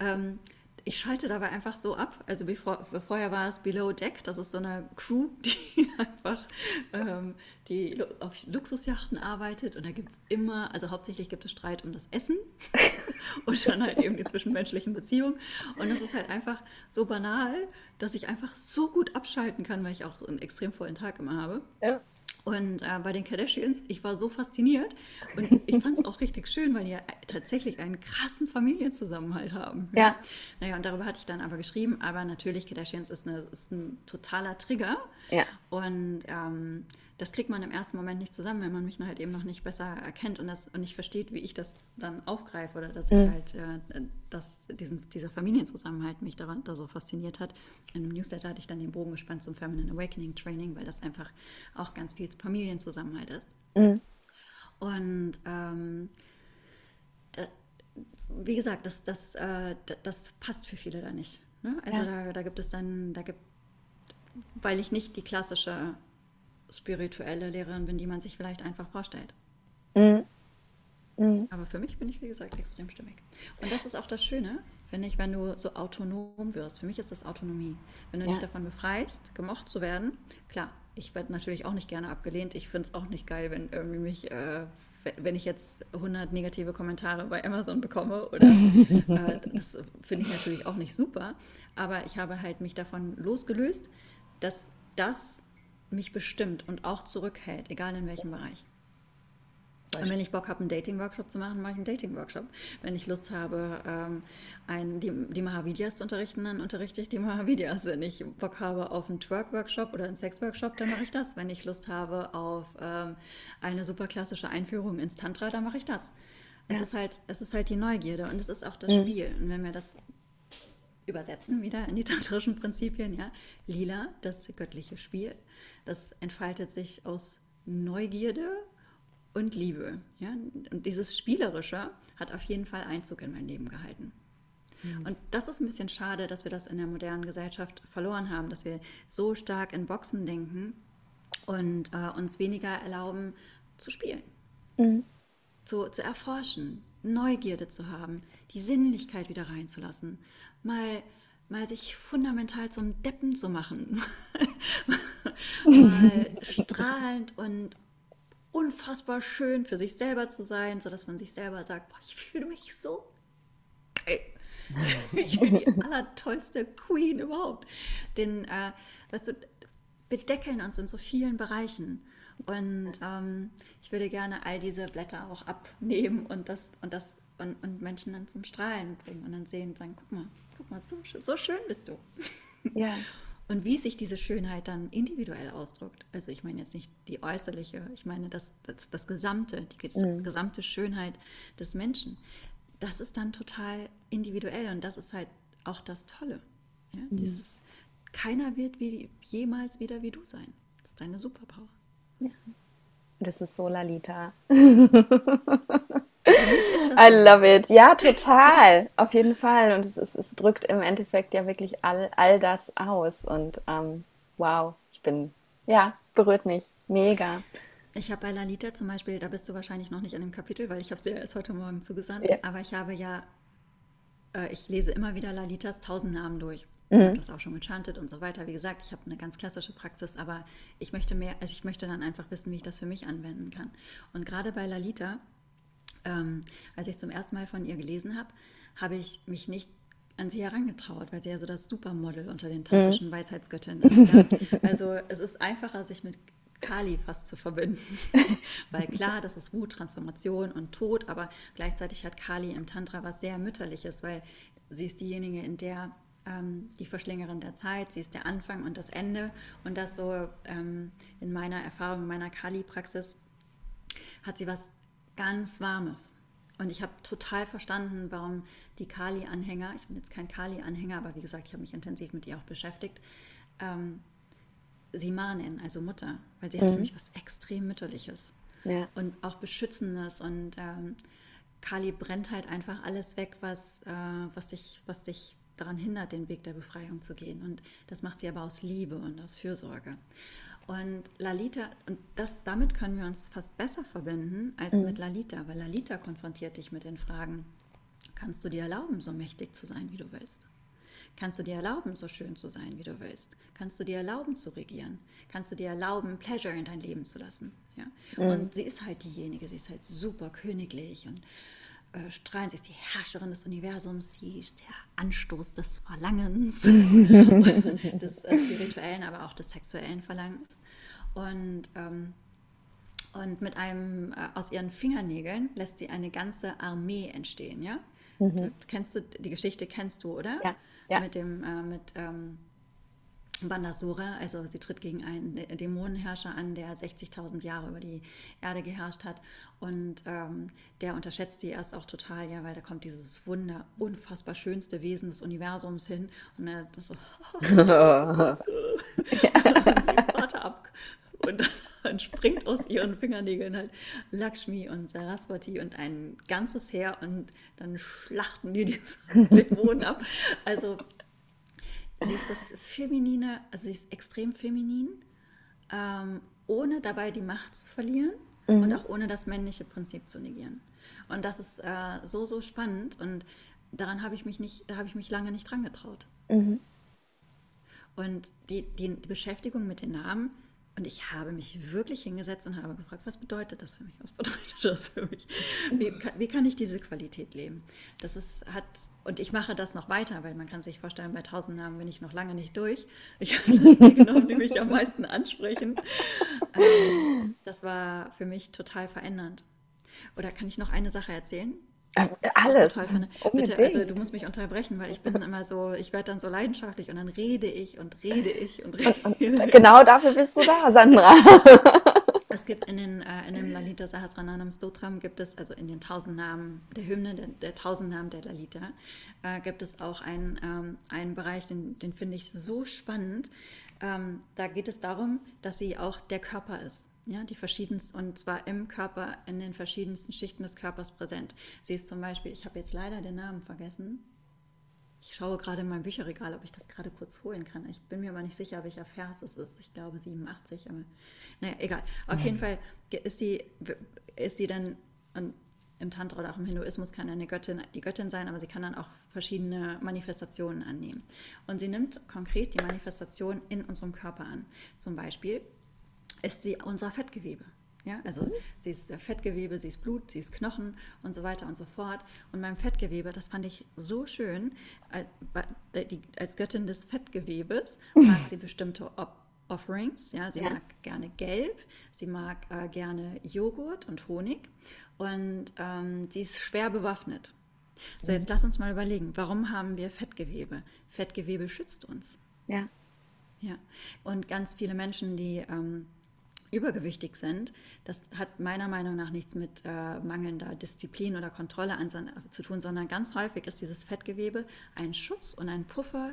ähm, ich schalte dabei einfach so ab. Also bevor, vorher war es Below Deck, das ist so eine Crew, die einfach ähm, die auf Luxusjachten arbeitet und da gibt es immer, also hauptsächlich gibt es Streit um das Essen und dann halt eben die zwischenmenschlichen Beziehungen und das ist halt einfach so banal, dass ich einfach so gut abschalten kann, weil ich auch einen extrem vollen Tag immer habe. Ja. Und äh, bei den Kardashians, ich war so fasziniert und ich fand es auch richtig schön, weil die ja tatsächlich einen krassen Familienzusammenhalt haben. Ja. Naja, und darüber hatte ich dann aber geschrieben, aber natürlich, Kardashians ist, eine, ist ein totaler Trigger. Ja. Und ähm, das kriegt man im ersten Moment nicht zusammen, wenn man mich halt eben noch nicht besser erkennt und, das, und nicht versteht, wie ich das dann aufgreife oder dass mhm. ich halt, äh, dass diesen, dieser Familienzusammenhalt mich daran da so fasziniert hat. In einem Newsletter hatte ich dann den Bogen gespannt zum Feminine Awakening Training, weil das einfach auch ganz viel Familienzusammenhalt ist. Mhm. Und ähm, da, wie gesagt, das, das, äh, das passt für viele da nicht. Ne? Also ja. da, da gibt es dann, da gibt, weil ich nicht die klassische spirituelle Lehrerin bin, die man sich vielleicht einfach vorstellt. Mhm. Mhm. Aber für mich bin ich, wie gesagt, extrem stimmig. Und das ist auch das Schöne, finde ich, wenn du so autonom wirst. Für mich ist das Autonomie. Wenn du ja. dich davon befreist, gemocht zu werden, klar, ich werde natürlich auch nicht gerne abgelehnt. Ich finde es auch nicht geil, wenn irgendwie mich, äh, wenn ich jetzt 100 negative Kommentare bei Amazon bekomme. Oder äh, das finde ich natürlich auch nicht super. Aber ich habe halt mich davon losgelöst, dass das mich bestimmt und auch zurückhält, egal in welchem Bereich. Und wenn ich Bock habe, einen Dating-Workshop zu machen, mache ich einen Dating-Workshop. Wenn ich Lust habe, ähm, ein, die, die Mahavidyas zu unterrichten, dann unterrichte ich die Mahavidyas. Wenn ich Bock habe auf einen Twerk-Workshop oder einen Sex-Workshop, dann mache ich das. Wenn ich Lust habe auf ähm, eine super klassische Einführung ins Tantra, dann mache ich das. Es, ja. ist halt, es ist halt die Neugierde und es ist auch das mhm. Spiel. Und wenn wir das übersetzen wieder in die tantrischen Prinzipien, ja. Lila, das göttliche Spiel, das entfaltet sich aus Neugierde und Liebe, ja. Und dieses Spielerische hat auf jeden Fall Einzug in mein Leben gehalten. Mhm. Und das ist ein bisschen schade, dass wir das in der modernen Gesellschaft verloren haben, dass wir so stark in Boxen denken und äh, uns weniger erlauben zu spielen, mhm. zu, zu erforschen, Neugierde zu haben, die Sinnlichkeit wieder reinzulassen, mal, mal sich fundamental zum Deppen zu machen, mal strahlend und unfassbar schön für sich selber zu sein, sodass man sich selber sagt, boah, ich fühle mich so geil. ich bin die allertollste Queen überhaupt. Denn, äh, weißt du, wir deckeln uns in so vielen Bereichen. Und ähm, ich würde gerne all diese Blätter auch abnehmen und das und das und, und Menschen dann zum Strahlen bringen und dann sehen und sagen, guck mal, guck mal, so, so schön bist du. Ja. Und wie sich diese Schönheit dann individuell ausdrückt. Also ich meine jetzt nicht die äußerliche, ich meine das, das, das Gesamte, die mhm. gesamte Schönheit des Menschen. Das ist dann total individuell und das ist halt auch das Tolle. Ja? Mhm. Dieses, keiner wird wie, jemals wieder wie du sein. Das ist deine Superpower. Ja. Das ist so Lalita. I love it. Ja, total. Auf jeden Fall. Und es, ist, es drückt im Endeffekt ja wirklich all, all das aus. Und ähm, wow, ich bin, ja, berührt mich. Mega. Ich habe bei Lalita zum Beispiel, da bist du wahrscheinlich noch nicht in dem Kapitel, weil ich habe sie ja erst heute Morgen zugesandt, ja. aber ich habe ja, äh, ich lese immer wieder Lalitas tausend Namen durch. Mhm. Ich habe das auch schon gechantet und so weiter. Wie gesagt, ich habe eine ganz klassische Praxis, aber ich möchte mehr, also ich möchte dann einfach wissen, wie ich das für mich anwenden kann. Und gerade bei Lalita, ähm, als ich zum ersten Mal von ihr gelesen habe, habe ich mich nicht an sie herangetraut, weil sie ja so das Supermodel unter den tantrischen mhm. Weisheitsgöttinnen ist. Ja? Also es ist einfacher, sich mit Kali fast zu verbinden. Weil klar, das ist Wut, Transformation und Tod, aber gleichzeitig hat Kali im Tantra was sehr Mütterliches, weil sie ist diejenige, in der ähm, die Verschlingerin der Zeit, sie ist der Anfang und das Ende. Und das so ähm, in meiner Erfahrung, in meiner Kali-Praxis, hat sie was ganz Warmes. Und ich habe total verstanden, warum die Kali-Anhänger, ich bin jetzt kein Kali-Anhänger, aber wie gesagt, ich habe mich intensiv mit ihr auch beschäftigt, ähm, sie Ma nennen, also Mutter, weil sie mhm. hat für mich was extrem Mütterliches ja. und auch Beschützendes und ähm, Kali brennt halt einfach alles weg, was, äh, was, dich, was dich daran hindert, den Weg der Befreiung zu gehen. Und das macht sie aber aus Liebe und aus Fürsorge. Und Lalita, und das, damit können wir uns fast besser verbinden als mhm. mit Lalita, weil Lalita konfrontiert dich mit den Fragen, kannst du dir erlauben, so mächtig zu sein, wie du willst? Kannst du dir erlauben, so schön zu sein, wie du willst? Kannst du dir erlauben, zu regieren? Kannst du dir erlauben, Pleasure in dein Leben zu lassen? Ja? Mhm. Und sie ist halt diejenige, sie ist halt super königlich und äh, strahlend. Sie ist die Herrscherin des Universums, sie ist der Anstoß des Verlangens, des äh, spirituellen, aber auch des sexuellen Verlangens. Und, ähm, und mit einem, äh, aus ihren Fingernägeln lässt sie eine ganze Armee entstehen, ja? Mhm. Kennst du, die Geschichte kennst du, oder? Ja ja. mit dem äh, mit ähm, Bandasura, also sie tritt gegen einen Dämonenherrscher an, der 60.000 Jahre über die Erde geherrscht hat und ähm, der unterschätzt sie erst auch total, ja, weil da kommt dieses wunder, unfassbar schönste Wesen des Universums hin und er das so, ja. warte ab und dann springt aus ihren Fingernägeln halt Lakshmi und Saraswati und ein ganzes Heer und dann schlachten die diese Dämonen ab. Also sie ist das Feminine, also sie ist extrem feminin, ähm, ohne dabei die Macht zu verlieren mhm. und auch ohne das männliche Prinzip zu negieren. Und das ist äh, so, so spannend und daran habe ich mich nicht, da habe ich mich lange nicht dran getraut. Mhm. Und die, die, die Beschäftigung mit den Namen und ich habe mich wirklich hingesetzt und habe gefragt, was bedeutet das für mich? Was bedeutet das für mich? Wie kann, wie kann ich diese Qualität leben? Das ist, hat, und ich mache das noch weiter, weil man kann sich vorstellen, bei tausend Namen bin ich noch lange nicht durch. Ich habe die genommen, die mich am meisten ansprechen. Ähm, das war für mich total verändernd. Oder kann ich noch eine Sache erzählen? Äh, alles. Bitte, also du musst mich unterbrechen, weil ich bin immer so, ich werde dann so leidenschaftlich und dann rede ich und rede ich und rede. Und, und genau dafür bist du da, Sandra. Es gibt in, den, äh, in dem Lalita Sahasrananam Stotram gibt es, also in den tausend Namen der Hymne, der, der tausend Namen der Lalita, äh, gibt es auch einen, ähm, einen Bereich, den, den finde ich so spannend. Ähm, da geht es darum, dass sie auch der Körper ist ja, die verschiedensten, und zwar im Körper, in den verschiedensten Schichten des Körpers präsent. Sie ist zum Beispiel, ich habe jetzt leider den Namen vergessen. Ich schaue gerade in mein Bücherregal, ob ich das gerade kurz holen kann. Ich bin mir aber nicht sicher, welcher Vers es ist. Ich glaube 87, aber naja, egal. Auf jeden Fall ist sie, ist sie dann, und im Tantra oder auch im Hinduismus kann eine Göttin die Göttin sein, aber sie kann dann auch verschiedene Manifestationen annehmen. Und sie nimmt konkret die Manifestation in unserem Körper an. Zum Beispiel ist sie unser Fettgewebe. Ja, also mhm. sie ist Fettgewebe, sie ist Blut, sie ist Knochen und so weiter und so fort. Und beim Fettgewebe, das fand ich so schön, als Göttin des Fettgewebes mag sie bestimmte Offerings. Ja, sie ja. mag gerne Gelb, sie mag äh, gerne Joghurt und Honig und ähm, sie ist schwer bewaffnet. So, jetzt mhm. lass uns mal überlegen, warum haben wir Fettgewebe? Fettgewebe schützt uns. Ja. Ja, und ganz viele Menschen, die ähm, übergewichtig sind, das hat meiner Meinung nach nichts mit äh, mangelnder Disziplin oder Kontrolle an, zu tun, sondern ganz häufig ist dieses Fettgewebe ein Schutz und ein Puffer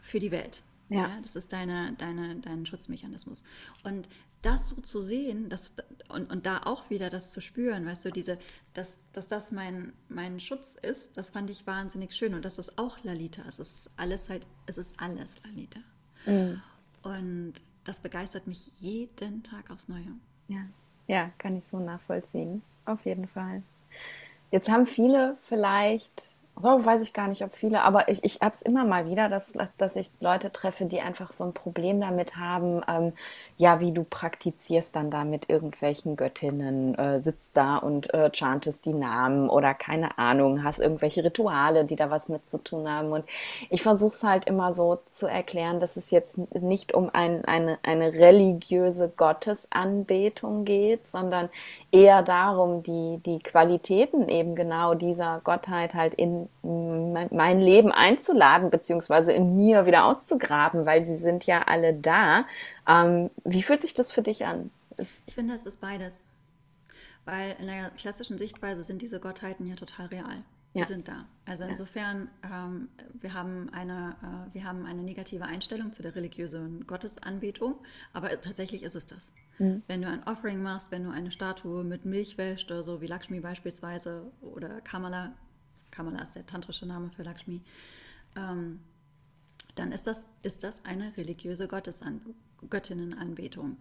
für die Welt. Ja. ja. das ist deine, deine, dein Schutzmechanismus. Und das so zu sehen das, und, und da auch wieder das zu spüren, weißt du, diese, dass, dass das mein, mein Schutz ist, das fand ich wahnsinnig schön. Und das ist auch Lalita. Es ist alles halt, es ist alles Lalita. Mhm. Und das begeistert mich jeden Tag aufs Neue. Ja. ja, kann ich so nachvollziehen. Auf jeden Fall. Jetzt haben viele vielleicht Oh, weiß ich gar nicht, ob viele, aber ich, ich habe es immer mal wieder, dass, dass ich Leute treffe, die einfach so ein Problem damit haben, ähm, ja, wie du praktizierst dann da mit irgendwelchen Göttinnen, äh, sitzt da und äh, chantest die Namen oder keine Ahnung, hast irgendwelche Rituale, die da was mit zu tun haben. Und ich versuche es halt immer so zu erklären, dass es jetzt nicht um ein, eine, eine religiöse Gottesanbetung geht, sondern eher darum, die, die Qualitäten eben genau dieser Gottheit halt in mein Leben einzuladen, beziehungsweise in mir wieder auszugraben, weil sie sind ja alle da. Ähm, wie fühlt sich das für dich an? Ich finde, es ist beides. Weil in der klassischen Sichtweise sind diese Gottheiten ja total real. Ja. Die sind da. Also insofern, ähm, wir, haben eine, äh, wir haben eine negative Einstellung zu der religiösen Gottesanbetung, aber tatsächlich ist es das. Mhm. Wenn du ein Offering machst, wenn du eine Statue mit Milch wäscht, oder so wie Lakshmi beispielsweise oder Kamala, Kamala ist der tantrische Name für Lakshmi, ähm, dann ist das, ist das eine religiöse Gottesan Göttinnenanbetung.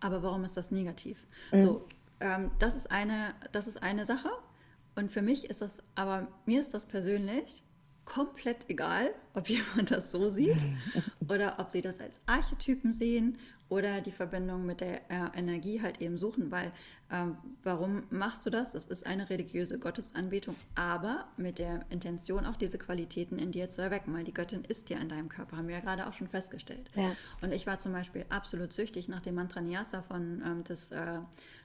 Aber warum ist das negativ? Mhm. So, ähm, das, ist eine, das ist eine Sache. Und für mich ist das, aber mir ist das persönlich komplett egal, ob jemand das so sieht oder ob sie das als Archetypen sehen oder die Verbindung mit der äh, Energie halt eben suchen, weil ähm, warum machst du das? Das ist eine religiöse Gottesanbetung, aber mit der Intention auch diese Qualitäten in dir zu erwecken, weil die Göttin ist ja in deinem Körper, haben wir ja gerade auch schon festgestellt. Ja. Und ich war zum Beispiel absolut süchtig nach dem Mantra Nyasa von ähm, des äh,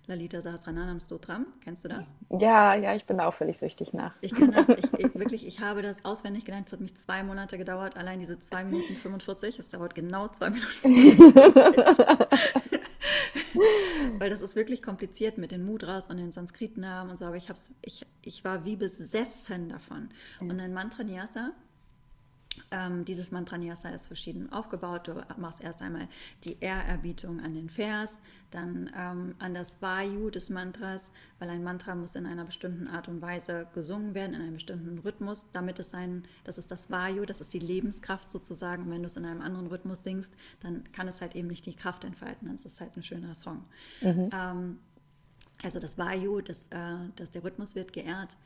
Lalita Sahasrananam Stotram. Kennst du das? Ja, ja, ich bin da auch völlig süchtig nach. Ich kann das, ich, ich, wirklich, ich habe das auswendig gelernt. Es hat mich zwei Monate gedauert, allein diese 2 Minuten 45. Es dauert genau 2 Minuten 45. Weil das ist wirklich kompliziert mit den Mudras und den Sanskritnamen und so, aber ich, hab's, ich, ich war wie besessen davon. Und ein Mantra Nyasa ähm, dieses Mantranyasa ist verschieden aufgebaut. Du machst erst einmal die Ehrerbietung an den Vers, dann ähm, an das Vayu des Mantras, weil ein Mantra muss in einer bestimmten Art und Weise gesungen werden, in einem bestimmten Rhythmus, damit es sein, das ist das Vayu, das ist die Lebenskraft sozusagen. Und wenn du es in einem anderen Rhythmus singst, dann kann es halt eben nicht die Kraft entfalten, dann ist es halt ein schöner Song. Mhm. Ähm, also das Vayu, das, äh, das, der Rhythmus wird geehrt.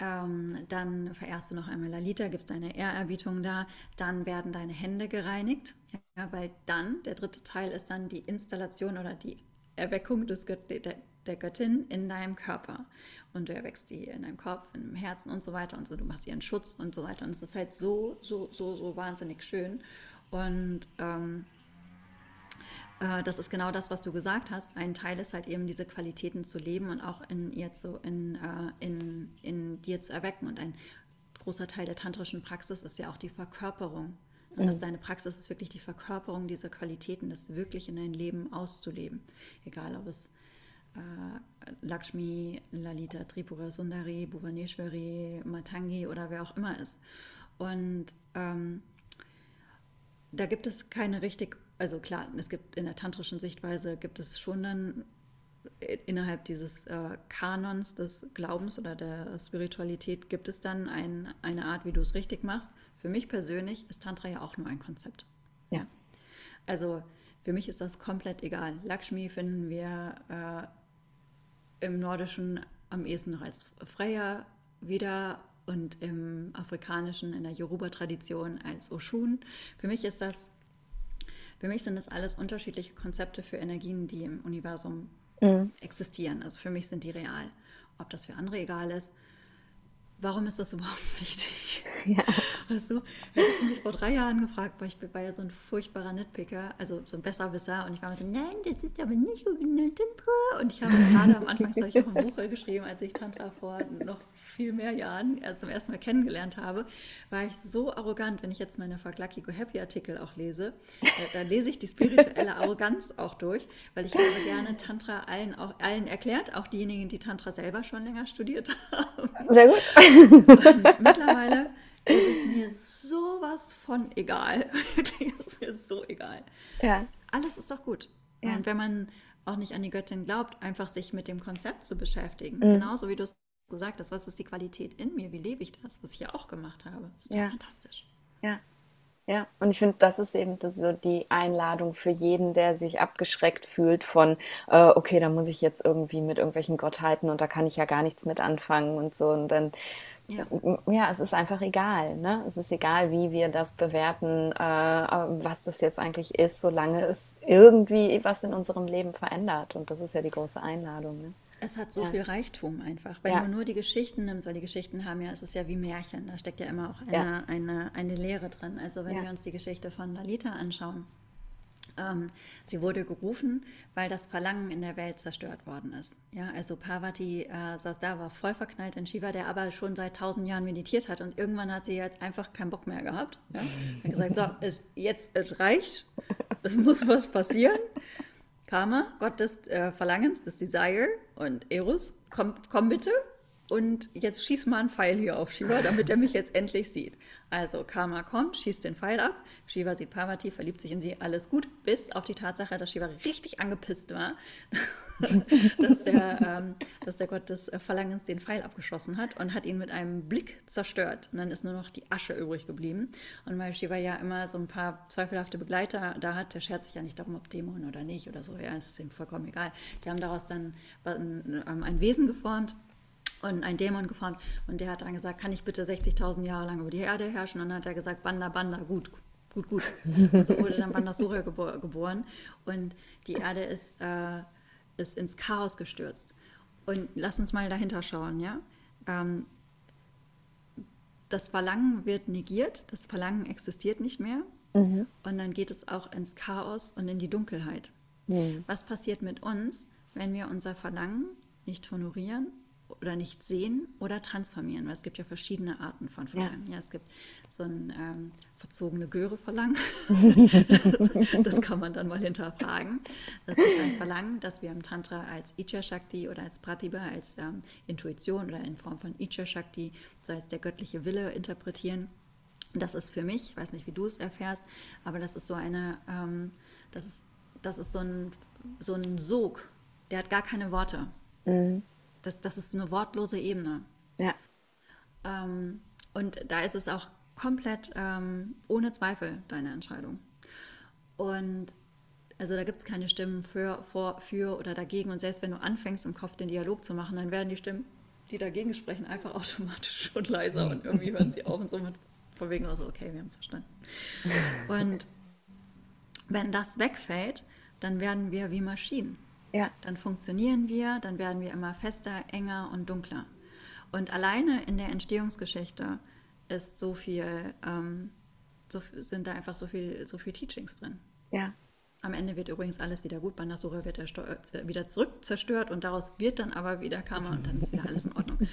Ähm, dann verehrst du noch einmal Lalita, gibst deine Ehrerbietung da, dann werden deine Hände gereinigt, ja, weil dann, der dritte Teil ist dann die Installation oder die Erweckung des Gött der, der Göttin in deinem Körper. Und du erweckst die in deinem Kopf, deinem Herzen und so weiter und so. Du machst ihren Schutz und so weiter. Und es ist halt so, so, so, so wahnsinnig schön. Und ähm, äh, das ist genau das, was du gesagt hast. Ein Teil ist halt eben diese Qualitäten zu leben und auch in ihr zu, in, äh, in, in dir zu erwecken. Und ein großer Teil der tantrischen Praxis ist ja auch die Verkörperung. Und mhm. dass deine Praxis ist wirklich die Verkörperung dieser Qualitäten, das wirklich in dein Leben auszuleben. Egal ob es äh, Lakshmi, Lalita, Tripura, Sundari, Bhuvaneshwari, Matangi oder wer auch immer ist. Und ähm, da gibt es keine richtig also klar, es gibt in der tantrischen Sichtweise gibt es schon dann innerhalb dieses äh, Kanons des Glaubens oder der Spiritualität gibt es dann ein, eine Art, wie du es richtig machst. Für mich persönlich ist Tantra ja auch nur ein Konzept. Ja. Also für mich ist das komplett egal. Lakshmi finden wir äh, im Nordischen am ehesten noch als Freya wieder und im Afrikanischen, in der Yoruba-Tradition als Oshun. Für mich ist das für mich sind das alles unterschiedliche Konzepte für Energien, die im Universum mhm. existieren. Also für mich sind die real. Ob das für andere egal ist, warum ist das überhaupt wichtig? Ja. Weißt du, hättest du mich vor drei Jahren gefragt, weil ich war ja so ein furchtbarer Nitpicker, also so ein Besserwisser und ich war mir so, nein, das ist aber nicht Tantra. Und ich habe gerade am Anfang solche Buch geschrieben, als ich Tantra vor noch viel mehr Jahren äh, zum ersten Mal kennengelernt habe, war ich so arrogant, wenn ich jetzt meine Fuck Lucky Go Happy Artikel auch lese, äh, da lese ich die spirituelle Arroganz auch durch, weil ich habe gerne Tantra allen auch allen erklärt, auch diejenigen, die Tantra selber schon länger studiert haben. Sehr gut. Und mittlerweile es ist mir sowas von egal. es ist mir so egal. Ja. Alles ist doch gut. Ja. Und wenn man auch nicht an die Göttin glaubt, einfach sich mit dem Konzept zu beschäftigen. Mhm. Genauso wie du es gesagt hast, was ist die Qualität in mir? Wie lebe ich das? Was ich ja auch gemacht habe. Das ist ja. fantastisch. Ja. Ja, und ich finde, das ist eben so die Einladung für jeden, der sich abgeschreckt fühlt von, äh, okay, da muss ich jetzt irgendwie mit irgendwelchen Gottheiten und da kann ich ja gar nichts mit anfangen und so. Und dann, ja, ja es ist einfach egal. Ne? Es ist egal, wie wir das bewerten, äh, was das jetzt eigentlich ist, solange es irgendwie was in unserem Leben verändert. Und das ist ja die große Einladung. Ne? Es hat so ja. viel Reichtum einfach. Wenn ja. du nur die Geschichten nimmst, weil die Geschichten haben ja, es ist ja wie Märchen, da steckt ja immer auch eine, eine, eine Lehre drin. Also wenn wir uns die Geschichte von Lalita anschauen, ähm, sie wurde gerufen, weil das Verlangen in der Welt zerstört worden ist. Ja, also Parvati äh, saß da, war voll verknallt in Shiva, der aber schon seit tausend Jahren meditiert hat und irgendwann hat sie jetzt einfach keinen Bock mehr gehabt. Ja? Hat gesagt, so, es, jetzt es reicht, es muss was passieren. Karma, Gott des äh, Verlangens, des Desire und Eros, komm, komm bitte und jetzt schieß mal einen Pfeil hier auf Shiva, damit er mich jetzt endlich sieht. Also Karma kommt, schießt den Pfeil ab, Shiva sieht Parvati, verliebt sich in sie, alles gut, bis auf die Tatsache, dass Shiva richtig angepisst war, dass, der, ähm, dass der Gott des Verlangens den Pfeil abgeschossen hat und hat ihn mit einem Blick zerstört. Und dann ist nur noch die Asche übrig geblieben. Und weil Shiva ja immer so ein paar zweifelhafte Begleiter da hat, der schert sich ja nicht darum, ob Dämon oder nicht oder so, ja, ist ihm vollkommen egal. Die haben daraus dann ein Wesen geformt, und ein Dämon geformt. Und der hat dann gesagt, kann ich bitte 60.000 Jahre lang über die Erde herrschen? Und dann hat er gesagt, Banda, Banda, gut, gut, gut. Und so wurde dann Bandasura gebor geboren. Und die Erde ist, äh, ist ins Chaos gestürzt. Und lass uns mal dahinter schauen, ja. Ähm, das Verlangen wird negiert, das Verlangen existiert nicht mehr. Mhm. Und dann geht es auch ins Chaos und in die Dunkelheit. Mhm. Was passiert mit uns, wenn wir unser Verlangen nicht honorieren oder nicht sehen oder transformieren, weil es gibt ja verschiedene Arten von Verlangen. Ja, ja es gibt so ein ähm, verzogene Göre-Verlangen. das kann man dann mal hinterfragen. Das ist ein Verlangen, das wir im Tantra als Icha Shakti oder als Pratibha, als ähm, Intuition oder in Form von Icha Shakti, so als der göttliche Wille interpretieren. Das ist für mich, ich weiß nicht, wie du es erfährst, aber das ist so eine, ähm, das ist, das ist so ein, so ein Sog, der hat gar keine Worte. Mhm das, das ist eine wortlose Ebene. Ja. Ähm, und da ist es auch komplett ähm, ohne Zweifel deine Entscheidung. Und also da gibt es keine Stimmen für, vor, für oder dagegen. Und selbst wenn du anfängst, im Kopf den Dialog zu machen, dann werden die Stimmen, die dagegen sprechen, einfach automatisch schon leiser und irgendwie hören sie auf und so mit von wegen so, okay, wir haben es verstanden. Und wenn das wegfällt, dann werden wir wie Maschinen. Ja. Dann funktionieren wir, dann werden wir immer fester, enger und dunkler. Und alleine in der Entstehungsgeschichte ist so viel, ähm, so, sind da einfach so viel, so viel Teachings drin. Ja. Am Ende wird übrigens alles wieder gut. Bandasura wird wieder zurück zerstört und daraus wird dann aber wieder Karma und dann ist wieder alles in Ordnung.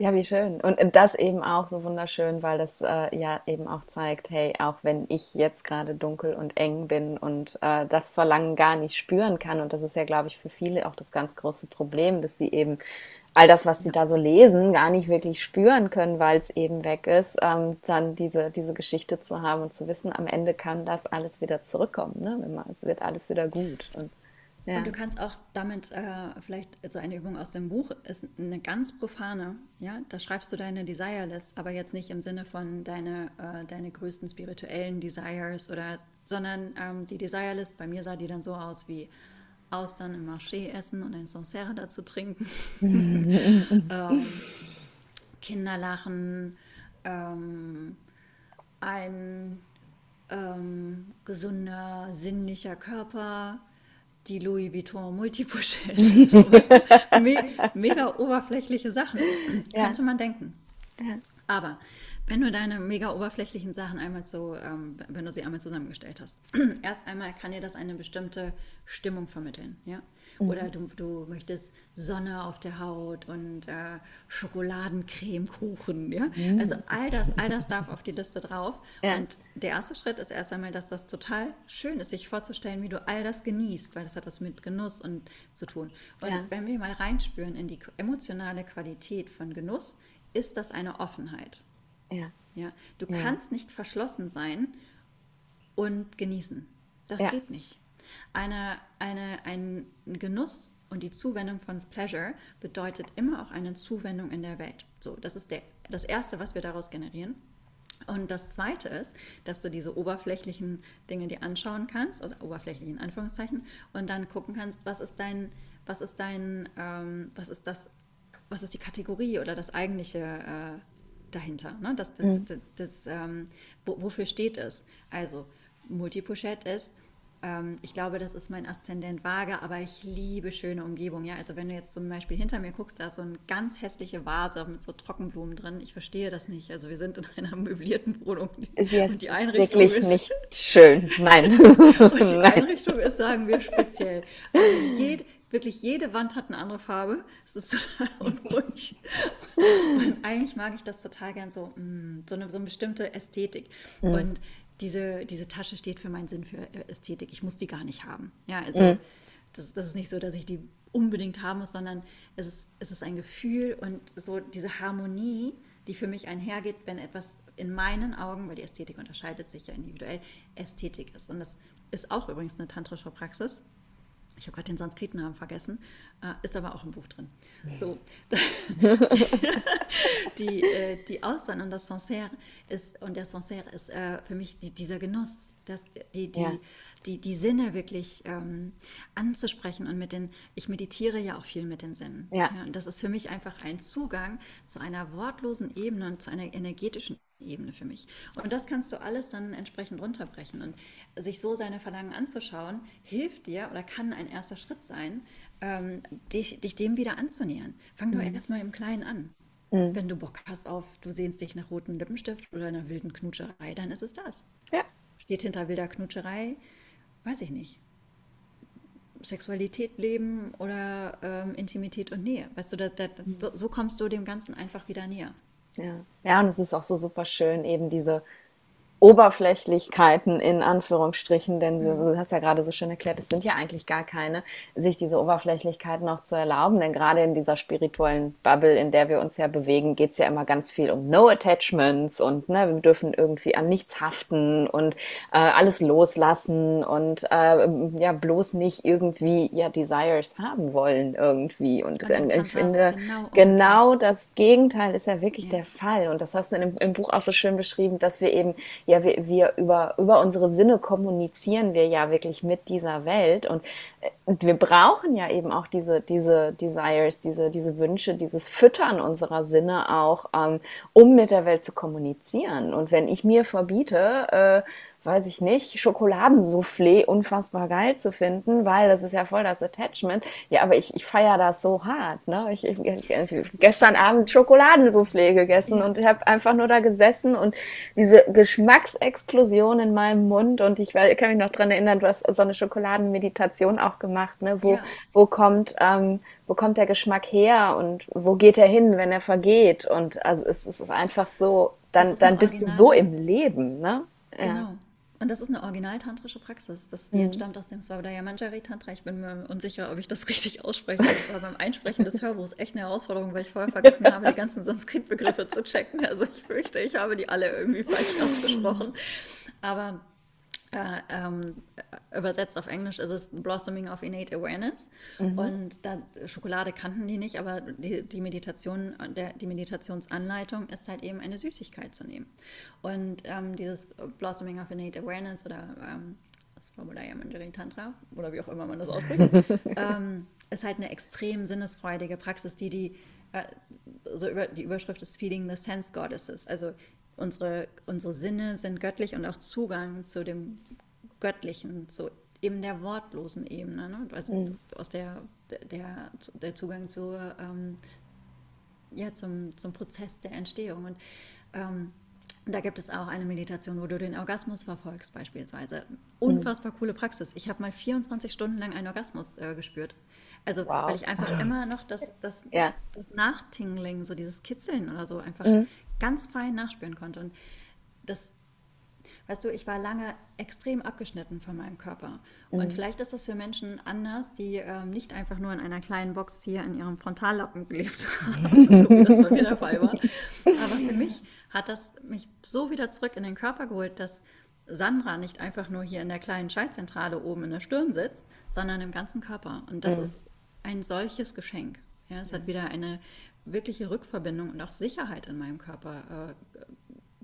Ja, wie schön. Und das eben auch so wunderschön, weil das äh, ja eben auch zeigt, hey, auch wenn ich jetzt gerade dunkel und eng bin und äh, das Verlangen gar nicht spüren kann, und das ist ja, glaube ich, für viele auch das ganz große Problem, dass sie eben all das, was sie da so lesen, gar nicht wirklich spüren können, weil es eben weg ist, ähm, dann diese, diese Geschichte zu haben und zu wissen, am Ende kann das alles wieder zurückkommen. Ne? Es wird alles wieder gut. Und ja. Und du kannst auch damit äh, vielleicht so eine Übung aus dem Buch ist eine ganz profane, ja, da schreibst du deine Desire List, aber jetzt nicht im Sinne von deine, äh, deine größten spirituellen Desires oder, sondern ähm, die Desire List, bei mir sah die dann so aus wie Austern im Marché essen und ein Sancerre dazu trinken, ähm, Kinder lachen, ähm, ein ähm, gesunder, sinnlicher Körper, die Louis Vuitton Multipochette. Me mega oberflächliche Sachen. Ja. Könnte man denken. Ja. Aber wenn du deine mega oberflächlichen Sachen einmal so, ähm, wenn du sie einmal zusammengestellt hast, erst einmal kann dir das eine bestimmte Stimmung vermitteln, ja. Mhm. Oder du, du möchtest Sonne auf der Haut und äh, Schokoladencremekuchen, ja. Mhm. Also all das, all das darf auf die Liste drauf. Ja. Und der erste Schritt ist erst einmal, dass das total schön ist, sich vorzustellen, wie du all das genießt, weil das hat was mit Genuss und zu tun. Und ja. wenn wir mal reinspüren in die emotionale Qualität von Genuss, ist das eine Offenheit. Ja. Ja, du Ja. kannst nicht verschlossen sein und genießen. Das Ja. geht nicht. Eine, eine, ein Genuss und die Zuwendung von Pleasure bedeutet immer auch eine Zuwendung in der Welt. So, das ist der, das Erste, was wir daraus generieren. Und das Zweite ist, dass du diese oberflächlichen Dinge dir anschauen kannst, oder oberflächlichen Anführungszeichen, und dann gucken kannst, was ist dein, was ist dein, ähm, was ist das, was ist die Kategorie oder das eigentliche äh, dahinter, ne? das, das, das, das, ähm, wo, wofür steht es? Also Multipochette ist, ich glaube, das ist mein Aszendent Waage, aber ich liebe schöne Umgebung. Ja, also wenn du jetzt zum Beispiel hinter mir guckst, da ist so eine ganz hässliche Vase mit so Trockenblumen drin. Ich verstehe das nicht. Also wir sind in einer möblierten Wohnung Ist jetzt und die Einrichtung wirklich ist nicht schön. Nein. und die Nein. Einrichtung ist, sagen wir, speziell. Also jede, wirklich jede Wand hat eine andere Farbe. Es ist total unruhig. Und eigentlich mag ich das total gern so, mm, so, eine, so eine bestimmte Ästhetik. Und diese, diese Tasche steht für meinen Sinn für Ästhetik. Ich muss die gar nicht haben. Ja, also das, das ist nicht so, dass ich die unbedingt haben muss, sondern es ist, es ist ein Gefühl und so diese Harmonie, die für mich einhergeht, wenn etwas in meinen Augen, weil die Ästhetik unterscheidet sich ja individuell, Ästhetik ist. Und das ist auch übrigens eine tantrische Praxis. Ich habe gerade den Sanskrit-Namen vergessen, äh, ist aber auch im Buch drin. So, die, äh, die Austern und das Sancerre ist, und der Sancerre ist äh, für mich die, dieser Genuss, das, die, die, Ja. Die, die Sinne wirklich ähm, anzusprechen und mit den, ich meditiere ja auch viel mit den Sinnen. Ja. und das ist für mich einfach ein Zugang zu einer wortlosen Ebene und zu einer energetischen Ebene für mich. Und das kannst du alles dann entsprechend runterbrechen. Und sich so seine Verlangen anzuschauen, hilft dir oder kann ein erster Schritt sein, ähm, dich, dich dem wieder anzunähern. Fang Mhm. du erstmal im Kleinen an. Wenn du Bock hast auf, du sehnst dich nach rotem Lippenstift oder einer wilden Knutscherei, dann ist es das. Ja. Steht hinter wilder Knutscherei, weiß ich nicht. Sexualität leben oder ähm, Intimität und Nähe. Weißt du, da, da, so, so kommst du dem Ganzen einfach wieder näher. Ja. ja, und es ist auch so super schön, eben diese Oberflächlichkeiten in Anführungsstrichen, denn so, du hast ja gerade so schön erklärt, es sind ja eigentlich gar keine, sich diese Oberflächlichkeiten auch zu erlauben, denn gerade in dieser spirituellen Bubble, in der wir uns ja bewegen, geht es ja immer ganz viel um No Attachments und ne, wir dürfen irgendwie an nichts haften und äh, alles loslassen und äh, ja bloß nicht irgendwie ja Desires haben wollen irgendwie und Und äh, ich finde genau genau das Gegenteil ist ja wirklich Ja. der Fall. Und das hast du im, im Buch auch so schön beschrieben, dass wir eben, ja, wir, wir über, über unsere Sinne kommunizieren wir ja wirklich mit dieser Welt. Und, äh, und wir brauchen ja eben auch diese, diese Desires, diese, diese Wünsche, dieses Füttern unserer Sinne auch, ähm, um mit der Welt zu kommunizieren. Und wenn ich mir verbiete, äh, weiß ich nicht, Schokoladensoufflé unfassbar geil zu finden, weil das ist ja voll das Attachment. Ja, aber ich, ich feiere das so hart. Ne? Ich, ich, ich gestern Abend Schokoladensoufflé gegessen und ich habe einfach nur da gesessen und diese Geschmacksexplosion in meinem Mund und ich weiß- kann mich noch dran erinnern, du hast so eine Schokoladenmeditation auch gemacht, ne? wo, Ja. wo kommt ähm, wo kommt der Geschmack her und wo geht er hin, wenn er vergeht und also es, es ist einfach so, dann, dann bist du Original- so im Leben, ne? Ja. Genau. Und das ist eine original-tantrische Praxis. Das, die entstammt aus dem Svadhyaya Manjari Tantra. Ich bin mir unsicher, ob ich das richtig ausspreche. Das war beim Einsprechen des Hörbuchs echt eine Herausforderung, weil ich vorher vergessen habe, die ganzen Sanskrit-Begriffe zu checken. Also ich fürchte, ich habe die alle irgendwie falsch ausgesprochen. Aber äh, ähm, äh, übersetzt auf Englisch ist es Blossoming of Innate Awareness. Und da, Schokolade kannten die nicht, aber die, die Meditation, der, die Meditationsanleitung ist halt eben eine Süßigkeit zu nehmen. Und ähm, dieses Blossoming of Innate Awareness oder ähm, das Svabodaya Manjari Tantra oder wie auch immer man das ausspricht, ist halt eine extrem sinnesfreudige Praxis, die die, äh, so über, die Überschrift ist Feeding the Sense Goddesses. Also unsere, unsere Sinne sind göttlich und auch Zugang zu dem Göttlichen, zu eben der wortlosen Ebene. Ne? Also aus der, der, der Zugang zu, ähm, ja, zum, zum Prozess der Entstehung. Und ähm, da gibt es auch eine Meditation, wo du den Orgasmus verfolgst, beispielsweise. Unfassbar coole Praxis. Ich habe mal 24 Stunden lang einen Orgasmus äh, gespürt. Also, Wow. weil ich einfach immer noch das, das, Ja. das Nachtingling, so dieses Kitzeln oder so, einfach Mhm. Ganz fein nachspüren konnte. Und das, Weißt du, ich war lange extrem abgeschnitten von meinem Körper. Mhm. Und vielleicht ist das für Menschen anders, die ähm, nicht einfach nur in einer kleinen Box hier in ihrem Frontallappen gelebt haben, so wie das bei mir der Fall war. Aber für mich hat das mich so wieder zurück in den Körper geholt, dass Sandra nicht einfach nur hier in der kleinen Schaltzentrale oben in der Stirn sitzt, sondern im ganzen Körper. Und das mhm. ist ein solches Geschenk. Ja, es hat wieder eine wirkliche Rückverbindung und auch Sicherheit in meinem Körper äh,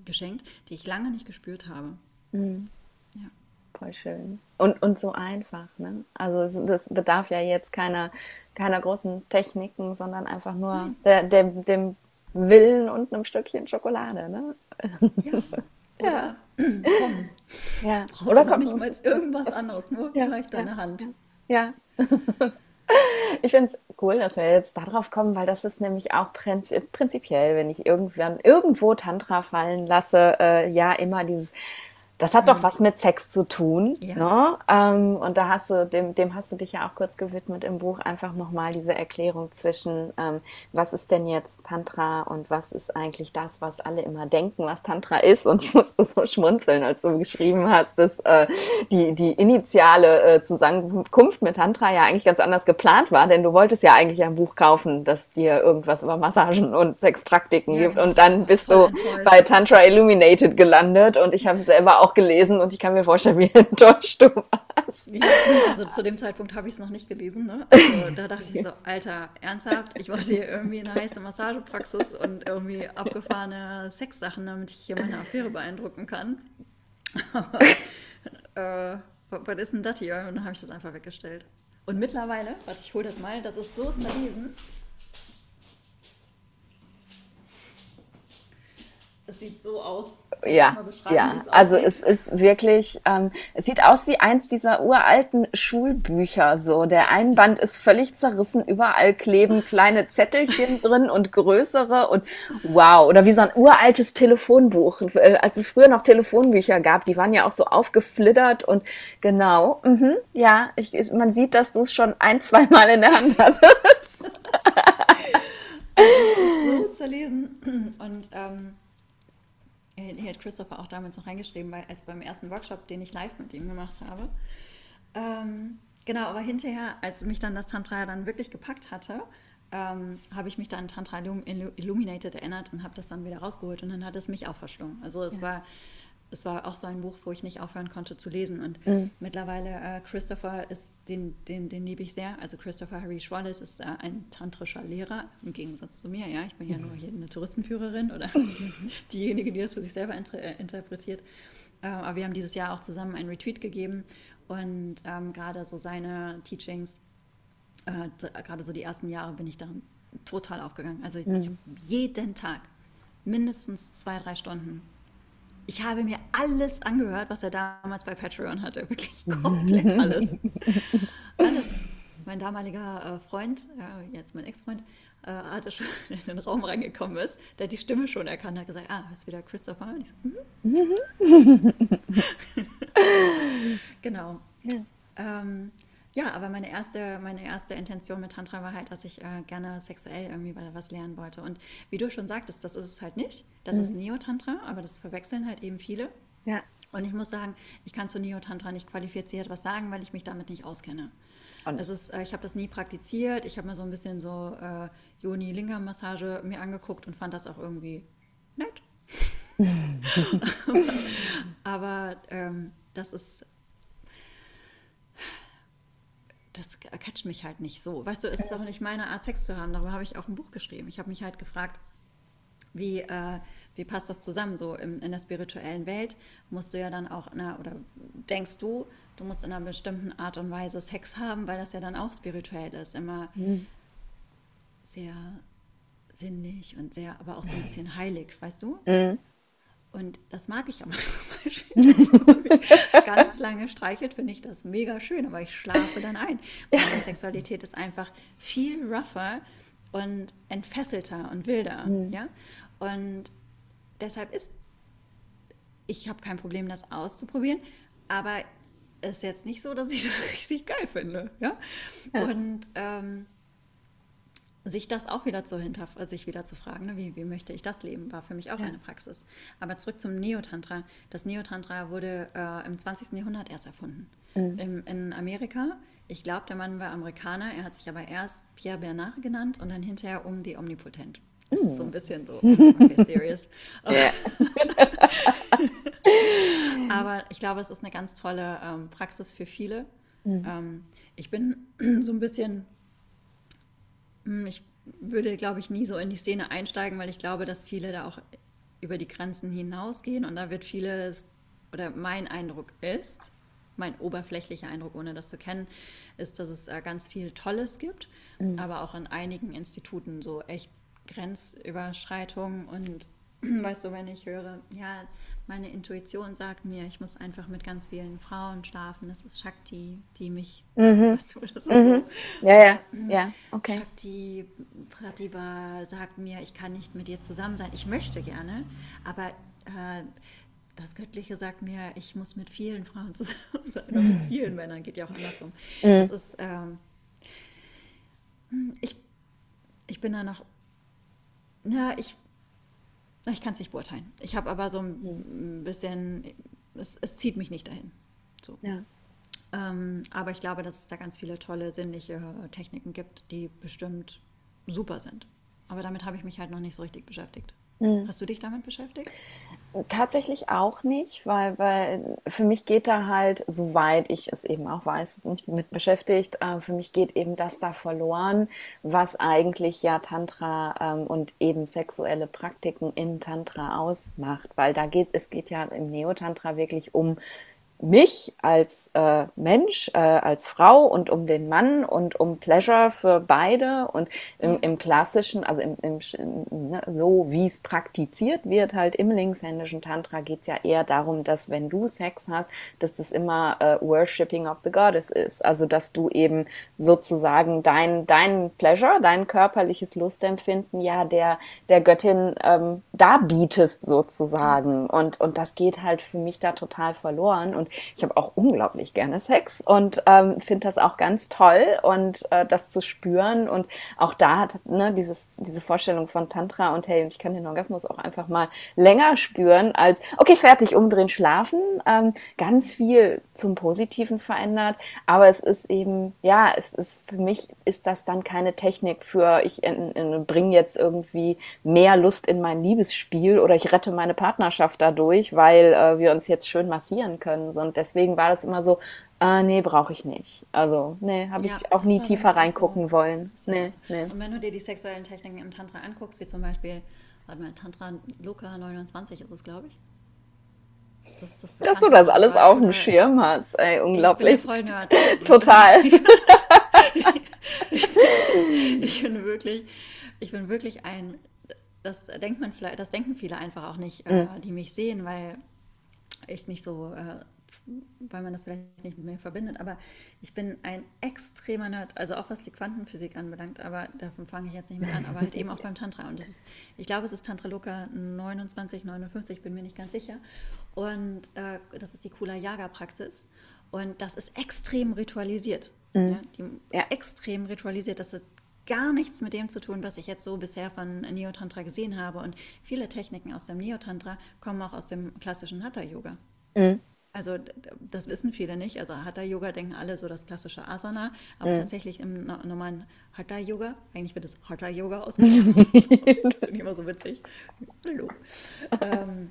geschenkt, die ich lange nicht gespürt habe. Mhm. Ja. Voll schön. Und, und so einfach, ne? Also das bedarf ja jetzt keiner, keiner großen Techniken, sondern einfach nur der, der, dem Willen und einem Stückchen Schokolade, ne? Ja. Oder komm. Ja. Brauchst Oder komm. nicht mal irgendwas anderes, nur ja. vielleicht deine ja. Hand. Ja. Ich finde es cool, dass wir jetzt darauf kommen, weil das ist nämlich auch prinzipiell, wenn ich irgendwann irgendwo Tantra fallen lasse, äh, ja immer dieses das hat doch mhm. was mit Sex zu tun. Ja. Ne? Ähm, und da hast du, dem, dem hast du dich ja auch kurz gewidmet im Buch, einfach nochmal diese Erklärung zwischen, ähm, was ist denn jetzt Tantra und was ist eigentlich das, was alle immer denken, was Tantra ist. Und ich musste so schmunzeln, als du geschrieben hast, dass äh, die, die initiale äh, Zusammenkunft mit Tantra ja eigentlich ganz anders geplant war, denn du wolltest ja eigentlich ein Buch kaufen, das dir irgendwas über Massagen und Sexpraktiken ja. gibt. Und dann bist du bei Tantra Illuminated gelandet und ich habe es selber auch auch gelesen und ich kann mir vorstellen, wie enttäuscht du warst. Ja, also zu dem Zeitpunkt habe ich es noch nicht gelesen. Ne? Also da dachte ich so, Alter, ernsthaft, ich wollte hier irgendwie eine heiße Massagepraxis und irgendwie abgefahrene Sexsachen, damit ich hier meine Affäre beeindrucken kann. Aber äh, was ist denn das hier? Und dann habe ich das einfach weggestellt. Und mittlerweile, warte, ich hole das mal, das ist so zerlesen. Es sieht so aus. Ja, ja. Also es ist wirklich, ähm, es sieht aus wie eins dieser uralten Schulbücher. So, der Einband ist völlig zerrissen, überall kleben kleine Zettelchen drin und größere und wow. Oder wie so ein uraltes Telefonbuch. Äh, als es früher noch Telefonbücher gab, die waren ja auch so aufgeflittert und genau. Mhm, ja, ich, man sieht, dass du es schon ein, zwei Mal in der Hand hattest. also, so zerlesen und ähm hier hat Christopher auch damals noch reingeschrieben, weil als beim ersten Workshop, den ich live mit ihm gemacht habe. Ähm, genau, aber hinterher, als mich dann das Tantra dann wirklich gepackt hatte, ähm, habe ich mich dann Tantra Illuminated erinnert und habe das dann wieder rausgeholt und dann hat es mich auch verschlungen. Also es ja. war es war auch so ein Buch, wo ich nicht aufhören konnte zu lesen. Und mhm. mittlerweile äh, Christopher ist, den, den, den liebe ich sehr. Also Christopher Harry Schwalles ist äh, ein tantrischer Lehrer, im Gegensatz zu mir. Ja, ich bin ja nur hier eine Touristenführerin oder diejenige, die das für sich selber inter äh, interpretiert. Äh, aber wir haben dieses Jahr auch zusammen einen Retreat gegeben und ähm, gerade so seine Teachings, äh, gerade so die ersten Jahre bin ich darin total aufgegangen. Also mhm. jeden Tag mindestens zwei, drei Stunden ich habe mir alles angehört, was er damals bei Patreon hatte. Wirklich komplett alles. alles. Mein damaliger äh, Freund, äh, jetzt mein Ex-Freund, äh, hatte schon in den Raum reingekommen ist, der die Stimme schon erkannt hat, gesagt, ah, ist wieder Christopher? Und ich so, mhm. genau. Ja. Ähm, ja, aber meine erste, meine erste Intention mit Tantra war halt, dass ich äh, gerne sexuell irgendwie was lernen wollte. Und wie du schon sagtest, das ist es halt nicht. Das mhm. ist Neo-Tantra, aber das verwechseln halt eben viele. Ja. Und ich muss sagen, ich kann zu Neo-Tantra nicht qualifiziert was sagen, weil ich mich damit nicht auskenne. Und das ist, äh, ich habe das nie praktiziert. Ich habe mir so ein bisschen so äh, Yoni-Lingam-Massage mir angeguckt und fand das auch irgendwie nett. aber, aber ähm, das ist das catcht mich halt nicht so. Weißt du, es ist auch nicht meine Art, Sex zu haben. Darüber habe ich auch ein Buch geschrieben. Ich habe mich halt gefragt, wie, äh, wie passt das zusammen? So in, in der spirituellen Welt musst du ja dann auch, na, oder denkst du, du musst in einer bestimmten Art und Weise Sex haben, weil das ja dann auch spirituell ist. Immer mhm. sehr sinnlich und sehr, aber auch so ein bisschen heilig, weißt du? Mhm. Und das mag ich aber zum Beispiel. ganz lange streichelt, finde ich das mega schön, aber ich schlafe dann ein. Meine ja. Sexualität ist einfach viel rougher und entfesselter und wilder. Mhm. Ja? Und deshalb ist, ich habe kein Problem, das auszuprobieren, aber es ist jetzt nicht so, dass ich das richtig geil finde. Ja? ja. Und ähm, sich das auch wieder zu hinterfragen, sich wieder zu fragen, ne, wie, wie möchte ich das leben, war für mich auch ja. eine Praxis. Aber zurück zum Neotantra. Das Neotantra wurde äh, im 20. Jahrhundert erst erfunden. Mhm. Im, in Amerika. Ich glaube, der Mann war Amerikaner. Er hat sich aber erst Pierre Bernard genannt und dann hinterher um die Omnipotent. Das ist so ein mhm. bisschen so, okay, serious. aber ich glaube, es ist eine ganz tolle ähm, Praxis für viele. Mhm. Ähm, ich bin so ein bisschen ich würde, glaube ich, nie so in die Szene einsteigen, weil ich glaube, dass viele da auch über die Grenzen hinausgehen und da wird vieles, oder mein Eindruck ist, mein oberflächlicher Eindruck, ohne das zu kennen, ist, dass es ganz viel Tolles gibt, mhm. aber auch in einigen Instituten so echt Grenzüberschreitungen und weißt du, wenn ich höre, ja, meine Intuition sagt mir, ich muss einfach mit ganz vielen Frauen schlafen. Das ist Shakti, die mich. Mhm. Weißt du, das ist mhm. so. Ja, ja, mhm. ja, okay. Shakti Pratibha sagt mir, ich kann nicht mit dir zusammen sein. Ich möchte gerne, aber äh, das Göttliche sagt mir, ich muss mit vielen Frauen zusammen sein. Oder mit vielen Männern geht ja auch andersrum. Mhm. Das ist. Ähm, ich, ich bin da noch. Na, ich ich kann es nicht beurteilen. Ich habe aber so ein bisschen, es, es, zieht mich nicht dahin. So. Ja. Ähm, aber ich glaube, dass es da ganz viele tolle sinnliche Techniken gibt, die bestimmt super sind. Aber damit habe ich mich halt noch nicht so richtig beschäftigt. Mhm. Hast du dich damit beschäftigt? Tatsächlich auch nicht, weil, weil für mich geht da halt, soweit ich es eben auch weiß, nicht mit beschäftigt, äh, für mich geht eben das da verloren, was eigentlich ja Tantra ähm, und eben sexuelle Praktiken in Tantra ausmacht, weil da geht, es geht ja im Neotantra wirklich um mich als äh, Mensch, äh, als Frau und um den Mann und um Pleasure für beide und im, im klassischen, also im, im, ne, so wie es praktiziert wird, halt im linkshändischen Tantra geht es ja eher darum, dass wenn du Sex hast, dass das immer äh, Worshipping of the Goddess ist. Also dass du eben sozusagen dein, dein Pleasure, dein körperliches Lustempfinden ja der, der Göttin ähm, darbietest sozusagen. Und, und das geht halt für mich da total verloren. Und ich habe auch unglaublich gerne Sex und ähm, finde das auch ganz toll und äh, das zu spüren. Und auch da hat ne, dieses, diese Vorstellung von Tantra und hey, ich kann den Orgasmus auch einfach mal länger spüren als, okay, fertig, umdrehen, schlafen, ähm, ganz viel zum Positiven verändert. Aber es ist eben, ja, es ist für mich ist das dann keine Technik für, ich bringe jetzt irgendwie mehr Lust in mein Liebesspiel oder ich rette meine Partnerschaft dadurch, weil äh, wir uns jetzt schön massieren können, und deswegen war das immer so, äh, nee, brauche ich nicht. Also, nee, habe ja, ich auch nie tiefer reingucken so. wollen. Nee, nee. Und wenn du dir die sexuellen Techniken im Tantra anguckst, wie zum Beispiel, warte mal, Tantra Loka 29 ist es, glaube ich. Das das Dass du das alles auf dem Schirm hast, ey, unglaublich. Ich bin voll nerd. Total. ich bin wirklich, ich bin wirklich ein, das denkt man vielleicht, das denken viele einfach auch nicht, äh, mhm. die mich sehen, weil ich nicht so äh, weil man das vielleicht nicht mit mir verbindet, aber ich bin ein extremer Nerd, also auch was die Quantenphysik anbelangt, aber davon fange ich jetzt nicht mit an, aber halt eben auch beim Tantra. Und ist, ich glaube, es ist Tantra Loka 29, 59, bin mir nicht ganz sicher. Und äh, das ist die Kula Yaga Praxis. Und das ist extrem ritualisiert. Mhm. Ja, die, ja. Extrem ritualisiert. Das hat gar nichts mit dem zu tun, was ich jetzt so bisher von Neotantra gesehen habe. Und viele Techniken aus dem Neotantra kommen auch aus dem klassischen Hatha-Yoga. Mhm. Also das wissen viele nicht. Also Hatha-Yoga denken alle so das klassische Asana, aber mhm. tatsächlich im normalen Hatha-Yoga, eigentlich wird es Hatha-Yoga ausgesprochen. das finde ich immer so witzig. Hallo. ähm,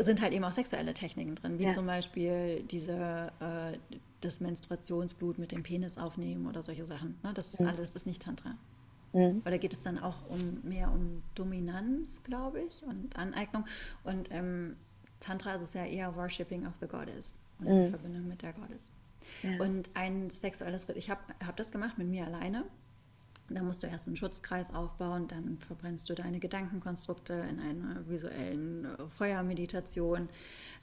sind halt eben auch sexuelle Techniken drin, wie ja. zum Beispiel diese, äh, das Menstruationsblut mit dem Penis aufnehmen oder solche Sachen. Ne? Das ist mhm. alles, das ist nicht Tantra. Mhm. Oder geht es dann auch um mehr um Dominanz, glaube ich, und Aneignung. Und ähm, Tantra ist ja eher Worshipping of the Goddess und mhm. in Verbindung mit der Goddess. Ja. Und ein sexuelles Ritt, ich habe hab das gemacht mit mir alleine. Da musst du erst einen Schutzkreis aufbauen, dann verbrennst du deine Gedankenkonstrukte in einer visuellen äh, Feuermeditation.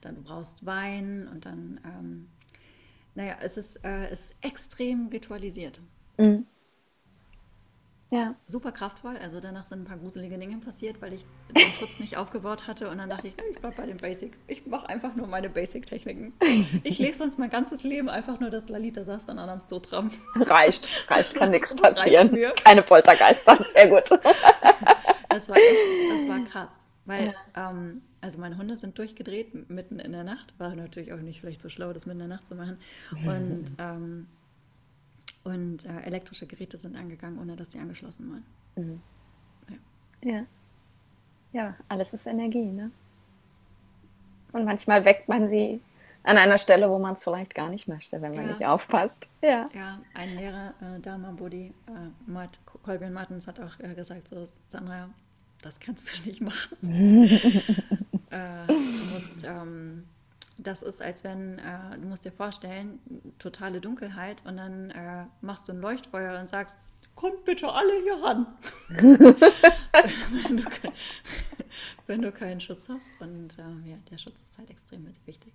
Dann du brauchst Wein und dann, ähm, naja, es ist, äh, es ist extrem ritualisiert. Mhm. Ja. Super kraftvoll. Also danach sind ein paar gruselige Dinge passiert, weil ich den Schutz nicht aufgebaut hatte. Und dann dachte ich, ich bleib bei dem Basic. Ich mache einfach nur meine Basic-Techniken. Ich lese sonst mein ganzes Leben einfach nur das Lalita Sastran Adam Stotram. Reicht, reicht, kann nichts passieren. Keine Poltergeister, sehr gut. Das war echt, das war krass. Weil, ja. ähm, also meine Hunde sind durchgedreht mitten in der Nacht. War natürlich auch nicht vielleicht so schlau, das mitten in der Nacht zu machen. Und ähm, und äh, elektrische Geräte sind angegangen, ohne dass sie angeschlossen waren. Mhm. Ja. ja. Ja, alles ist Energie, ne? Und manchmal weckt man sie an einer Stelle, wo man es vielleicht gar nicht möchte, wenn man ja. nicht aufpasst. Ja, ja ein Lehrer, äh, Dama Bodi, äh, Mart, Colvin Martens hat auch äh, gesagt, so, Sandra, das kannst du nicht machen. äh, du musst ähm, das ist, als wenn, äh, du musst dir vorstellen, totale Dunkelheit und dann äh, machst du ein Leuchtfeuer und sagst, kommt bitte alle hier ran. wenn, du, wenn, du, keinen Schutz hast. Und äh, ja, der Schutz ist halt extrem wichtig.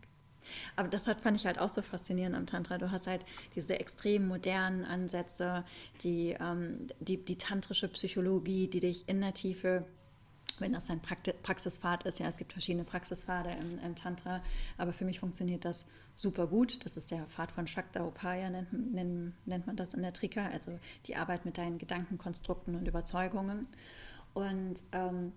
Aber das hat, fand ich halt auch so faszinierend am Tantra. Du hast halt diese extrem modernen Ansätze, die, ähm, die, die tantrische Psychologie, die dich in der Tiefe wenn das ein Praxispfad ist. Ja, es gibt verschiedene Praxispfade im, im, Tantra, aber für mich funktioniert das super gut. Das ist der Pfad von Shakta Upaya, nennt, nennt, nennt man das in der Trika, also die Arbeit mit deinen Gedankenkonstrukten und Überzeugungen. Und ähm,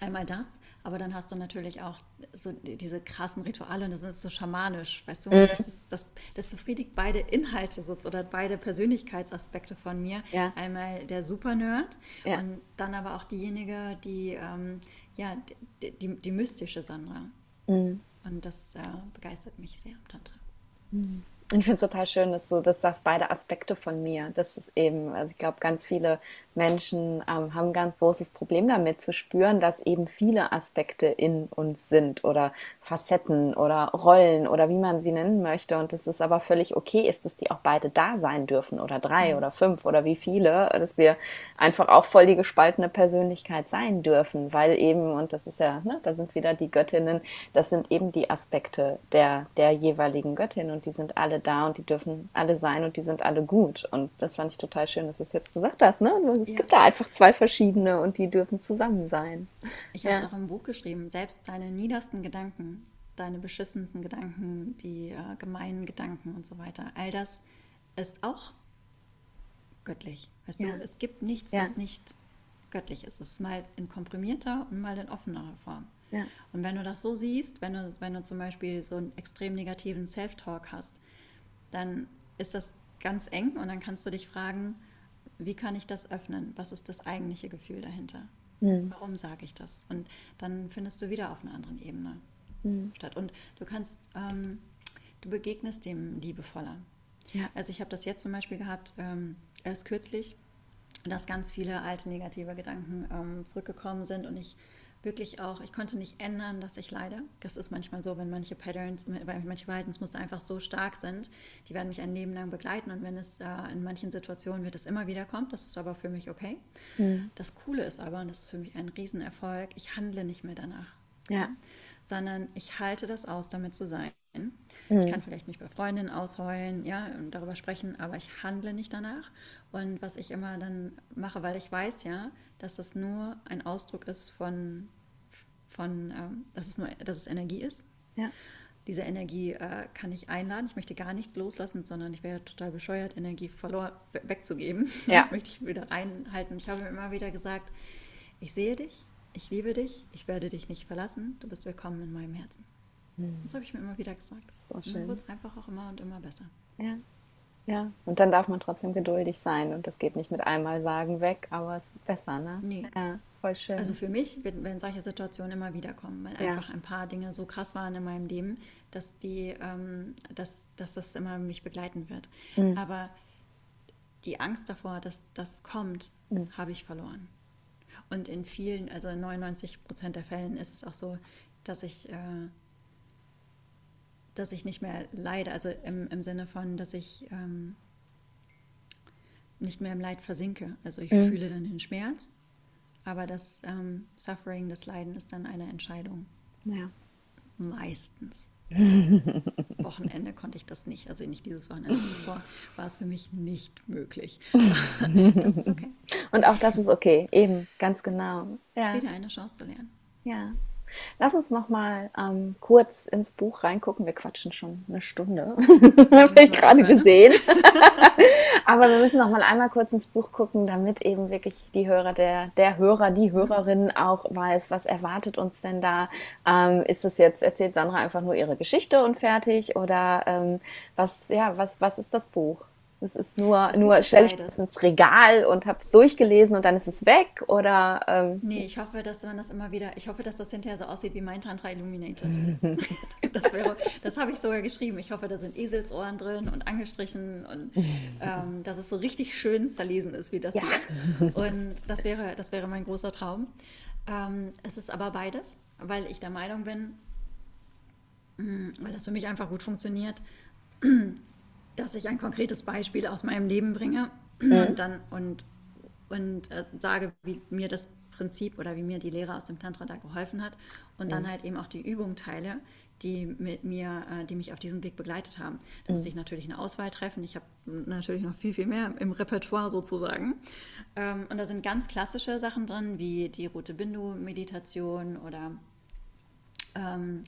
Einmal das, aber dann hast du natürlich auch so diese krassen Rituale und das ist so schamanisch, weißt du? Mhm. Das, ist, das, das, befriedigt beide Inhalte so, oder beide Persönlichkeitsaspekte von mir. Ja. Einmal der Super-Nerd ja. und dann aber auch diejenige, die, ähm, ja, die, die, die, mystische Sandra. Mhm. Und das äh, begeistert mich sehr am Tantra. Mhm. Ich finde es total schön, dass du das sagst, beide Aspekte von mir. Das ist eben, also ich glaube, ganz viele Menschen ähm, haben ein ganz großes Problem damit zu spüren, dass eben viele Aspekte in uns sind oder Facetten oder Rollen oder wie man sie nennen möchte und dass es aber völlig okay ist, dass die auch beide da sein dürfen oder drei mhm. oder fünf oder wie viele, dass wir einfach auch voll die gespaltene Persönlichkeit sein dürfen, weil eben, und das ist ja, ne, da sind wieder die Göttinnen, das sind eben die Aspekte der, der jeweiligen Göttin und die sind alle da und die dürfen alle sein und die sind alle gut und das fand ich total schön, dass du es jetzt gesagt hast, ne? es ja. gibt da einfach zwei verschiedene und die dürfen zusammen sein. Ich habe es auch im Buch geschrieben, selbst deine niedersten Gedanken, deine beschissensten Gedanken, die äh, gemeinen Gedanken und so weiter, all das ist auch göttlich. Weißt ja. du, es gibt nichts, ja. was nicht göttlich ist. Es ist mal in komprimierter und mal in offenerer Form. Ja. Und wenn du das so siehst, wenn du, wenn du zum Beispiel so einen extrem negativen Self-Talk hast, dann ist das ganz eng und dann kannst du dich fragen, wie kann ich das öffnen? Was ist das eigentliche Gefühl dahinter? Mhm. Warum sage ich das? Und dann findest du wieder auf einer anderen Ebene mhm. statt. Und du kannst, ähm, du begegnest dem liebevoller. Ja. Also ich habe das jetzt zum Beispiel gehabt, ähm, erst kürzlich, dass ganz viele alte negative Gedanken ähm, zurückgekommen sind und ich wirklich auch, ich konnte nicht ändern, dass ich leide. Das ist manchmal so, wenn manche Patterns, weil manche Verhaltensmuster einfach so stark sind, die werden mich ein Leben lang begleiten und wenn es äh, in manchen Situationen wird es immer wieder kommt, das ist aber für mich okay. Mhm. Das Coole ist aber, und das ist für mich ein Riesenerfolg, ich handle nicht mehr danach. Ja. Sondern ich halte das aus, damit zu sein. Mhm. Ich kann vielleicht mich bei Freundinnen ausheulen, ja, und darüber sprechen, aber ich handle nicht danach. Und was ich immer dann mache, weil ich weiß ja, dass das nur ein Ausdruck ist von, von ähm, dass, es nur, dass es Energie ist. Ja. Diese Energie äh, kann ich einladen. Ich möchte gar nichts loslassen, sondern ich wäre total bescheuert, Energie verloren wegzugeben. Ja. Das möchte ich wieder reinhalten. Ich habe mir immer wieder gesagt, ich sehe dich, ich liebe dich, ich werde dich nicht verlassen, du bist willkommen in meinem Herzen. Hm. Das habe ich mir immer wieder gesagt. So schön. Und dann wird es einfach auch immer und immer besser. Ja. Ja, und dann darf man trotzdem geduldig sein und das geht nicht mit einmal sagen weg, aber es wird besser, ne? Nee. Ja, voll schön. Also für mich, wenn, wenn solche Situationen immer wieder kommen, weil ja. einfach ein paar Dinge so krass waren in meinem Leben, dass die, ähm, dass, dass das immer mich begleiten wird. Mhm. Aber die Angst davor, dass das kommt, mhm. habe ich verloren. Und in vielen, also in 99 Prozent der Fällen ist es auch so, dass ich äh, dass ich nicht mehr leide, also im, im Sinne von, dass ich ähm, nicht mehr im Leid versinke. Also ich mhm. fühle dann den Schmerz, aber das ähm, Suffering, das Leiden ist dann eine Entscheidung. Ja. Meistens. Wochenende konnte ich das nicht, also nicht dieses Wochenende zuvor, war es für mich nicht möglich. das ist okay. Und auch das ist okay, eben, ganz genau. Ja. Wieder eine Chance zu lernen. Ja. Lass uns noch mal ähm, kurz ins Buch reingucken. Wir quatschen schon eine Stunde, habe ich gerade gesehen. Aber wir müssen noch mal einmal kurz ins Buch gucken, damit eben wirklich die Hörer, der, der Hörer, die Hörerin auch weiß, was erwartet uns denn da. Ähm, ist es jetzt, erzählt Sandra einfach nur ihre Geschichte und fertig? Oder ähm, was, ja, was, was ist das Buch? Es ist nur, nur stelle ich das ins Regal und habe es durchgelesen und dann ist es weg oder? Ähm, nee, ich hoffe, dass man das immer wieder, ich hoffe, dass das hinterher so aussieht wie mein Tantra Illuminated. das das habe ich sogar geschrieben. Ich hoffe, da sind Eselsohren drin und angestrichen und ähm, dass es so richtig schön zerlesen ist, wie das ja. Hier. Und das wäre, das wäre mein großer Traum. Ähm, es ist aber beides, weil ich der Meinung bin, mm, weil das für mich einfach gut funktioniert dass ich ein konkretes Beispiel aus meinem Leben bringe mhm. und dann und, und äh, sage, wie mir das Prinzip oder wie mir die Lehre aus dem Tantra da geholfen hat und mhm. dann halt eben auch die Übungen teile, die mit mir, äh, die mich auf diesem Weg begleitet haben. Da mhm. musste ich natürlich eine Auswahl treffen. Ich habe natürlich noch viel, viel mehr im Repertoire sozusagen. Ähm, und da sind ganz klassische Sachen drin, wie die Rote Bindu-Meditation oder ähm,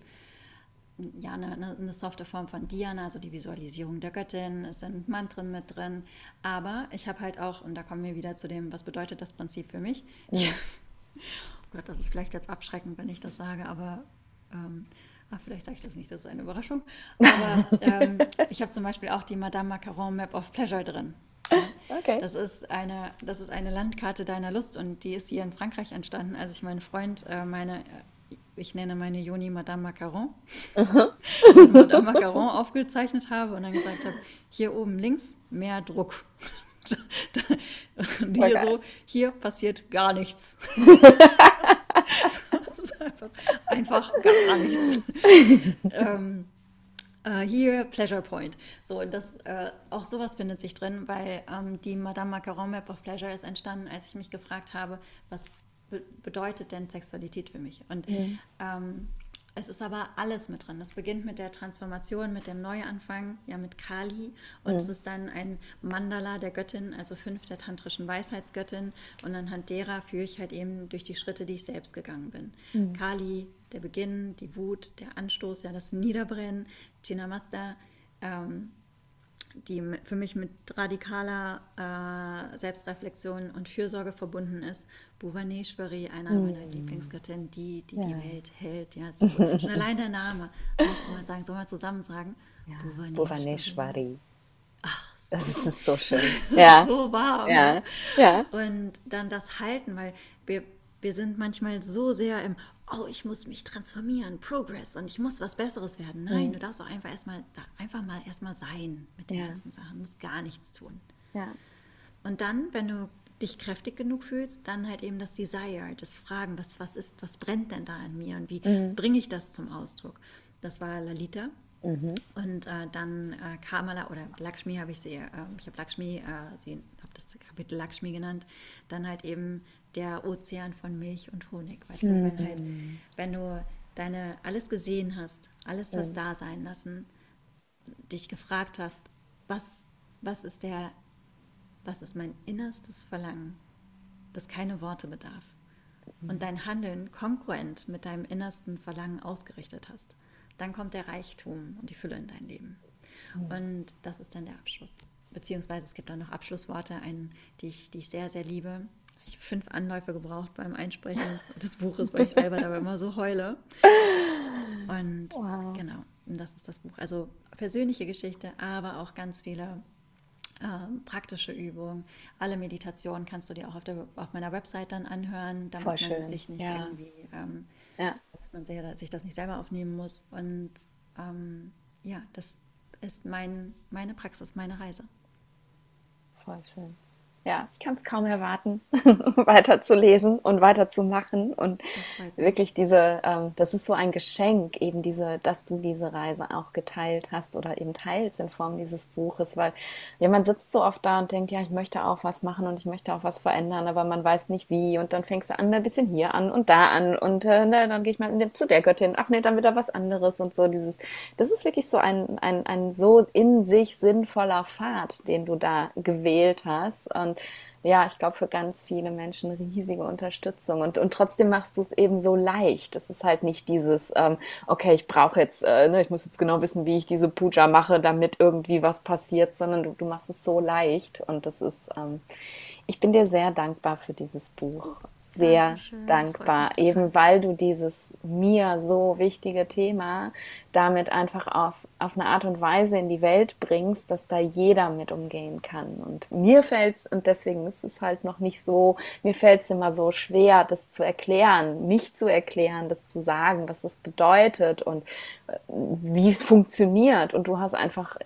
ja, eine, eine, softe Form von Dhyana, also die Visualisierung der Göttin. Es sind Mantren mit drin. Aber ich habe halt auch, und da kommen wir wieder zu dem, was bedeutet das Prinzip für mich? Ja. oh Gott, das ist vielleicht jetzt abschreckend, wenn ich das sage, aber ähm, ach, vielleicht sage ich das nicht, das ist eine Überraschung. Aber ähm, ich habe zum Beispiel auch die Madame Macaron Map of Pleasure drin. Okay. Das ist, eine, das ist eine Landkarte deiner Lust und die ist hier in Frankreich entstanden, als ich meinen Freund äh, meine ich nenne meine Joni Madame Macaron, also Madame Macaron aufgezeichnet habe und dann gesagt habe, hier oben links mehr Druck. und hier so, hier passiert gar nichts. einfach, einfach, gar nichts. ähm, Uh, hier Pleasure Point. So, und das, uh, auch sowas findet sich drin, weil ähm, die Madame Macaron Map of Pleasure ist entstanden, als ich mich gefragt habe, was be bedeutet denn Sexualität für mich? Und mhm. ähm, es ist aber alles mit drin. Es beginnt mit der Transformation, mit dem Neuanfang, ja mit Kali. Und mhm. es ist dann ein Mandala der Göttin, also fünf der tantrischen Weisheitsgöttin. Und anhand derer führe ich halt eben durch die Schritte, die ich selbst gegangen bin. Mhm. Kali, der Beginn, die Wut, der Anstoß, ja das Niederbrennen. Chinamasta, ähm, die für mich mit radikaler äh, Selbstreflexion und Fürsorge verbunden ist. Bhuvaneshwari, einer mm. meiner Lieblingsgöttinnen, die die, ja. die Welt hält. Ja, so, schon allein der Name, musst du mal sagen, soll man zusammen sagen? Ja. Bhuvaneshwari. Bhuvaneshwari. Ach, das ist so schön. Ja. so warm. Ja. ja. Und dann das Halten, weil wir, wir sind manchmal so sehr im, oh, ich muss mich transformieren, Progress und ich muss was Besseres werden. Nein, mhm. du darfst auch einfach erstmal einfach mal erstmal sein mit den ja. ganzen Sachen, du musst gar nichts tun. Ja. Und dann, wenn du dich kräftig genug fühlst, dann halt eben das Desire, das Fragen, was, was ist, was brennt denn da in mir und wie mhm. bringe ich das zum Ausdruck? Das war Lalita. Mhm. Und äh, dann äh, Kamala oder Lakshmi habe ich sie, äh, ich habe Lakshmi, äh, sie habe das Kapitel Lakshmi genannt, dann halt eben der Ozean von Milch und Honig. Weißt du, wenn, halt, mhm. wenn du deine alles gesehen hast, alles das mhm. da sein lassen, dich gefragt hast, was, was ist der, was ist mein innerstes Verlangen, das keine Worte bedarf. Mhm. Und dein Handeln kongruent mit deinem innersten Verlangen ausgerichtet hast, dann kommt der Reichtum und die Fülle in dein Leben. Mhm. Und das ist dann der Abschluss. Beziehungsweise es gibt dann noch Abschlussworte, einen, die, ich, die ich sehr, sehr liebe ich fünf Anläufe gebraucht beim Einsprechen des Buches, weil ich selber dabei immer so heule. Und wow. genau, das ist das Buch. Also persönliche Geschichte, aber auch ganz viele ähm, praktische Übungen. Alle Meditationen kannst du dir auch auf, der, auf meiner Website dann anhören, damit man sich nicht ja. irgendwie, ähm, ja. man sich das nicht selber aufnehmen muss. Und ähm, ja, das ist mein, meine Praxis, meine Reise. Voll schön ja, ich kann es kaum erwarten, weiter zu lesen und weiter zu machen. Und wirklich diese, ähm, das ist so ein Geschenk, eben diese, dass du diese Reise auch geteilt hast oder eben teilst in Form dieses Buches, weil ja, man sitzt so oft da und denkt, ja, ich möchte auch was machen und ich möchte auch was verändern, aber man weiß nicht wie. Und dann fängst du an, ein bisschen hier an und da an und äh, ne, dann gehe ich mal zu der Göttin, ach nee, dann wieder was anderes und so. Dieses, das ist wirklich so ein, ein, ein so in sich sinnvoller Pfad, den du da gewählt hast. Und ja, ich glaube, für ganz viele Menschen riesige Unterstützung. Und, und trotzdem machst du es eben so leicht. Es ist halt nicht dieses, ähm, okay, ich brauche jetzt, äh, ne, ich muss jetzt genau wissen, wie ich diese Puja mache, damit irgendwie was passiert, sondern du, du machst es so leicht. Und das ist, ähm, ich bin dir sehr dankbar für dieses Buch sehr Dankeschön, dankbar, eben weil du dieses mir so wichtige Thema damit einfach auf, auf eine Art und Weise in die Welt bringst, dass da jeder mit umgehen kann. Und mir fällt es, und deswegen ist es halt noch nicht so, mir fällt es immer so schwer, das zu erklären, mich zu erklären, das zu sagen, was es bedeutet und äh, wie es funktioniert. Und du hast einfach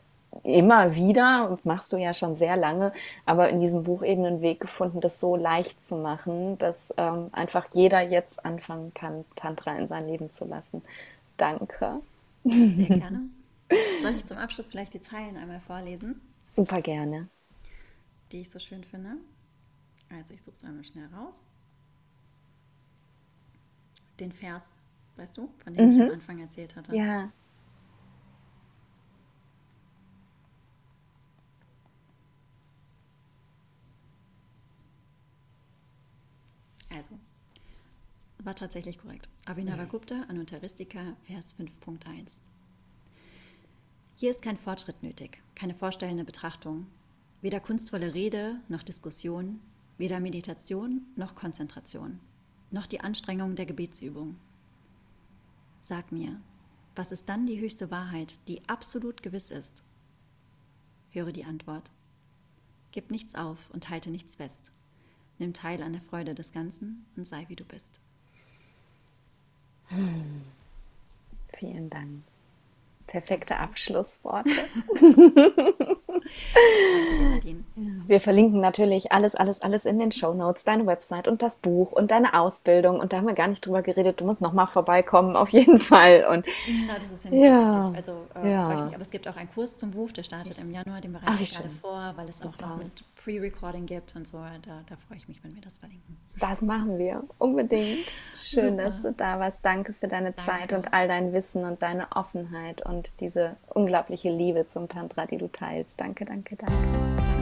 immer wieder, und machst du ja schon sehr lange, aber in diesem Buch eben einen Weg gefunden, das so leicht zu machen, dass ähm, einfach jeder jetzt anfangen kann, Tantra in sein Leben zu lassen. Danke. Sehr gerne. Soll ich zum Abschluss vielleicht die Zeilen einmal vorlesen? Super gerne. Die ich so schön finde. Also ich suche es einmal schnell raus. Den Vers, weißt du, von dem mhm. ich am Anfang erzählt hatte. Ja. Also, war tatsächlich korrekt. Abhinavagupta, Anutaristika, Vers 5.1. Hier ist kein Fortschritt nötig, keine vorstellende Betrachtung, weder kunstvolle Rede noch Diskussion, weder Meditation noch Konzentration, noch die Anstrengung der Gebetsübung. Sag mir, was ist dann die höchste Wahrheit, die absolut gewiss ist? Höre die Antwort. Gib nichts auf und halte nichts fest. Nimm teil an der Freude des Ganzen und sei wie du bist. Hm. Vielen Dank. Perfekte Abschlussworte. Wir verlinken natürlich alles, alles, alles in den Show Notes, deine Website und das Buch und deine Ausbildung. Und da haben wir gar nicht drüber geredet. Du musst nochmal vorbeikommen, auf jeden Fall. Und ja, das ist ja nicht ja. so wichtig. Also, äh, ja. Aber es gibt auch einen Kurs zum Buch, der startet im Januar, den bereite ich gerade vor, weil es Super. auch noch mit Pre-Recording gibt und so. Da, da freue ich mich, wenn wir das verlinken. Das machen wir unbedingt. Schön, Super. dass du da warst. Danke für deine Danke. Zeit und all dein Wissen und deine Offenheit und diese unglaubliche Liebe zum Tantra, die du teilst. Danke, danke, danke.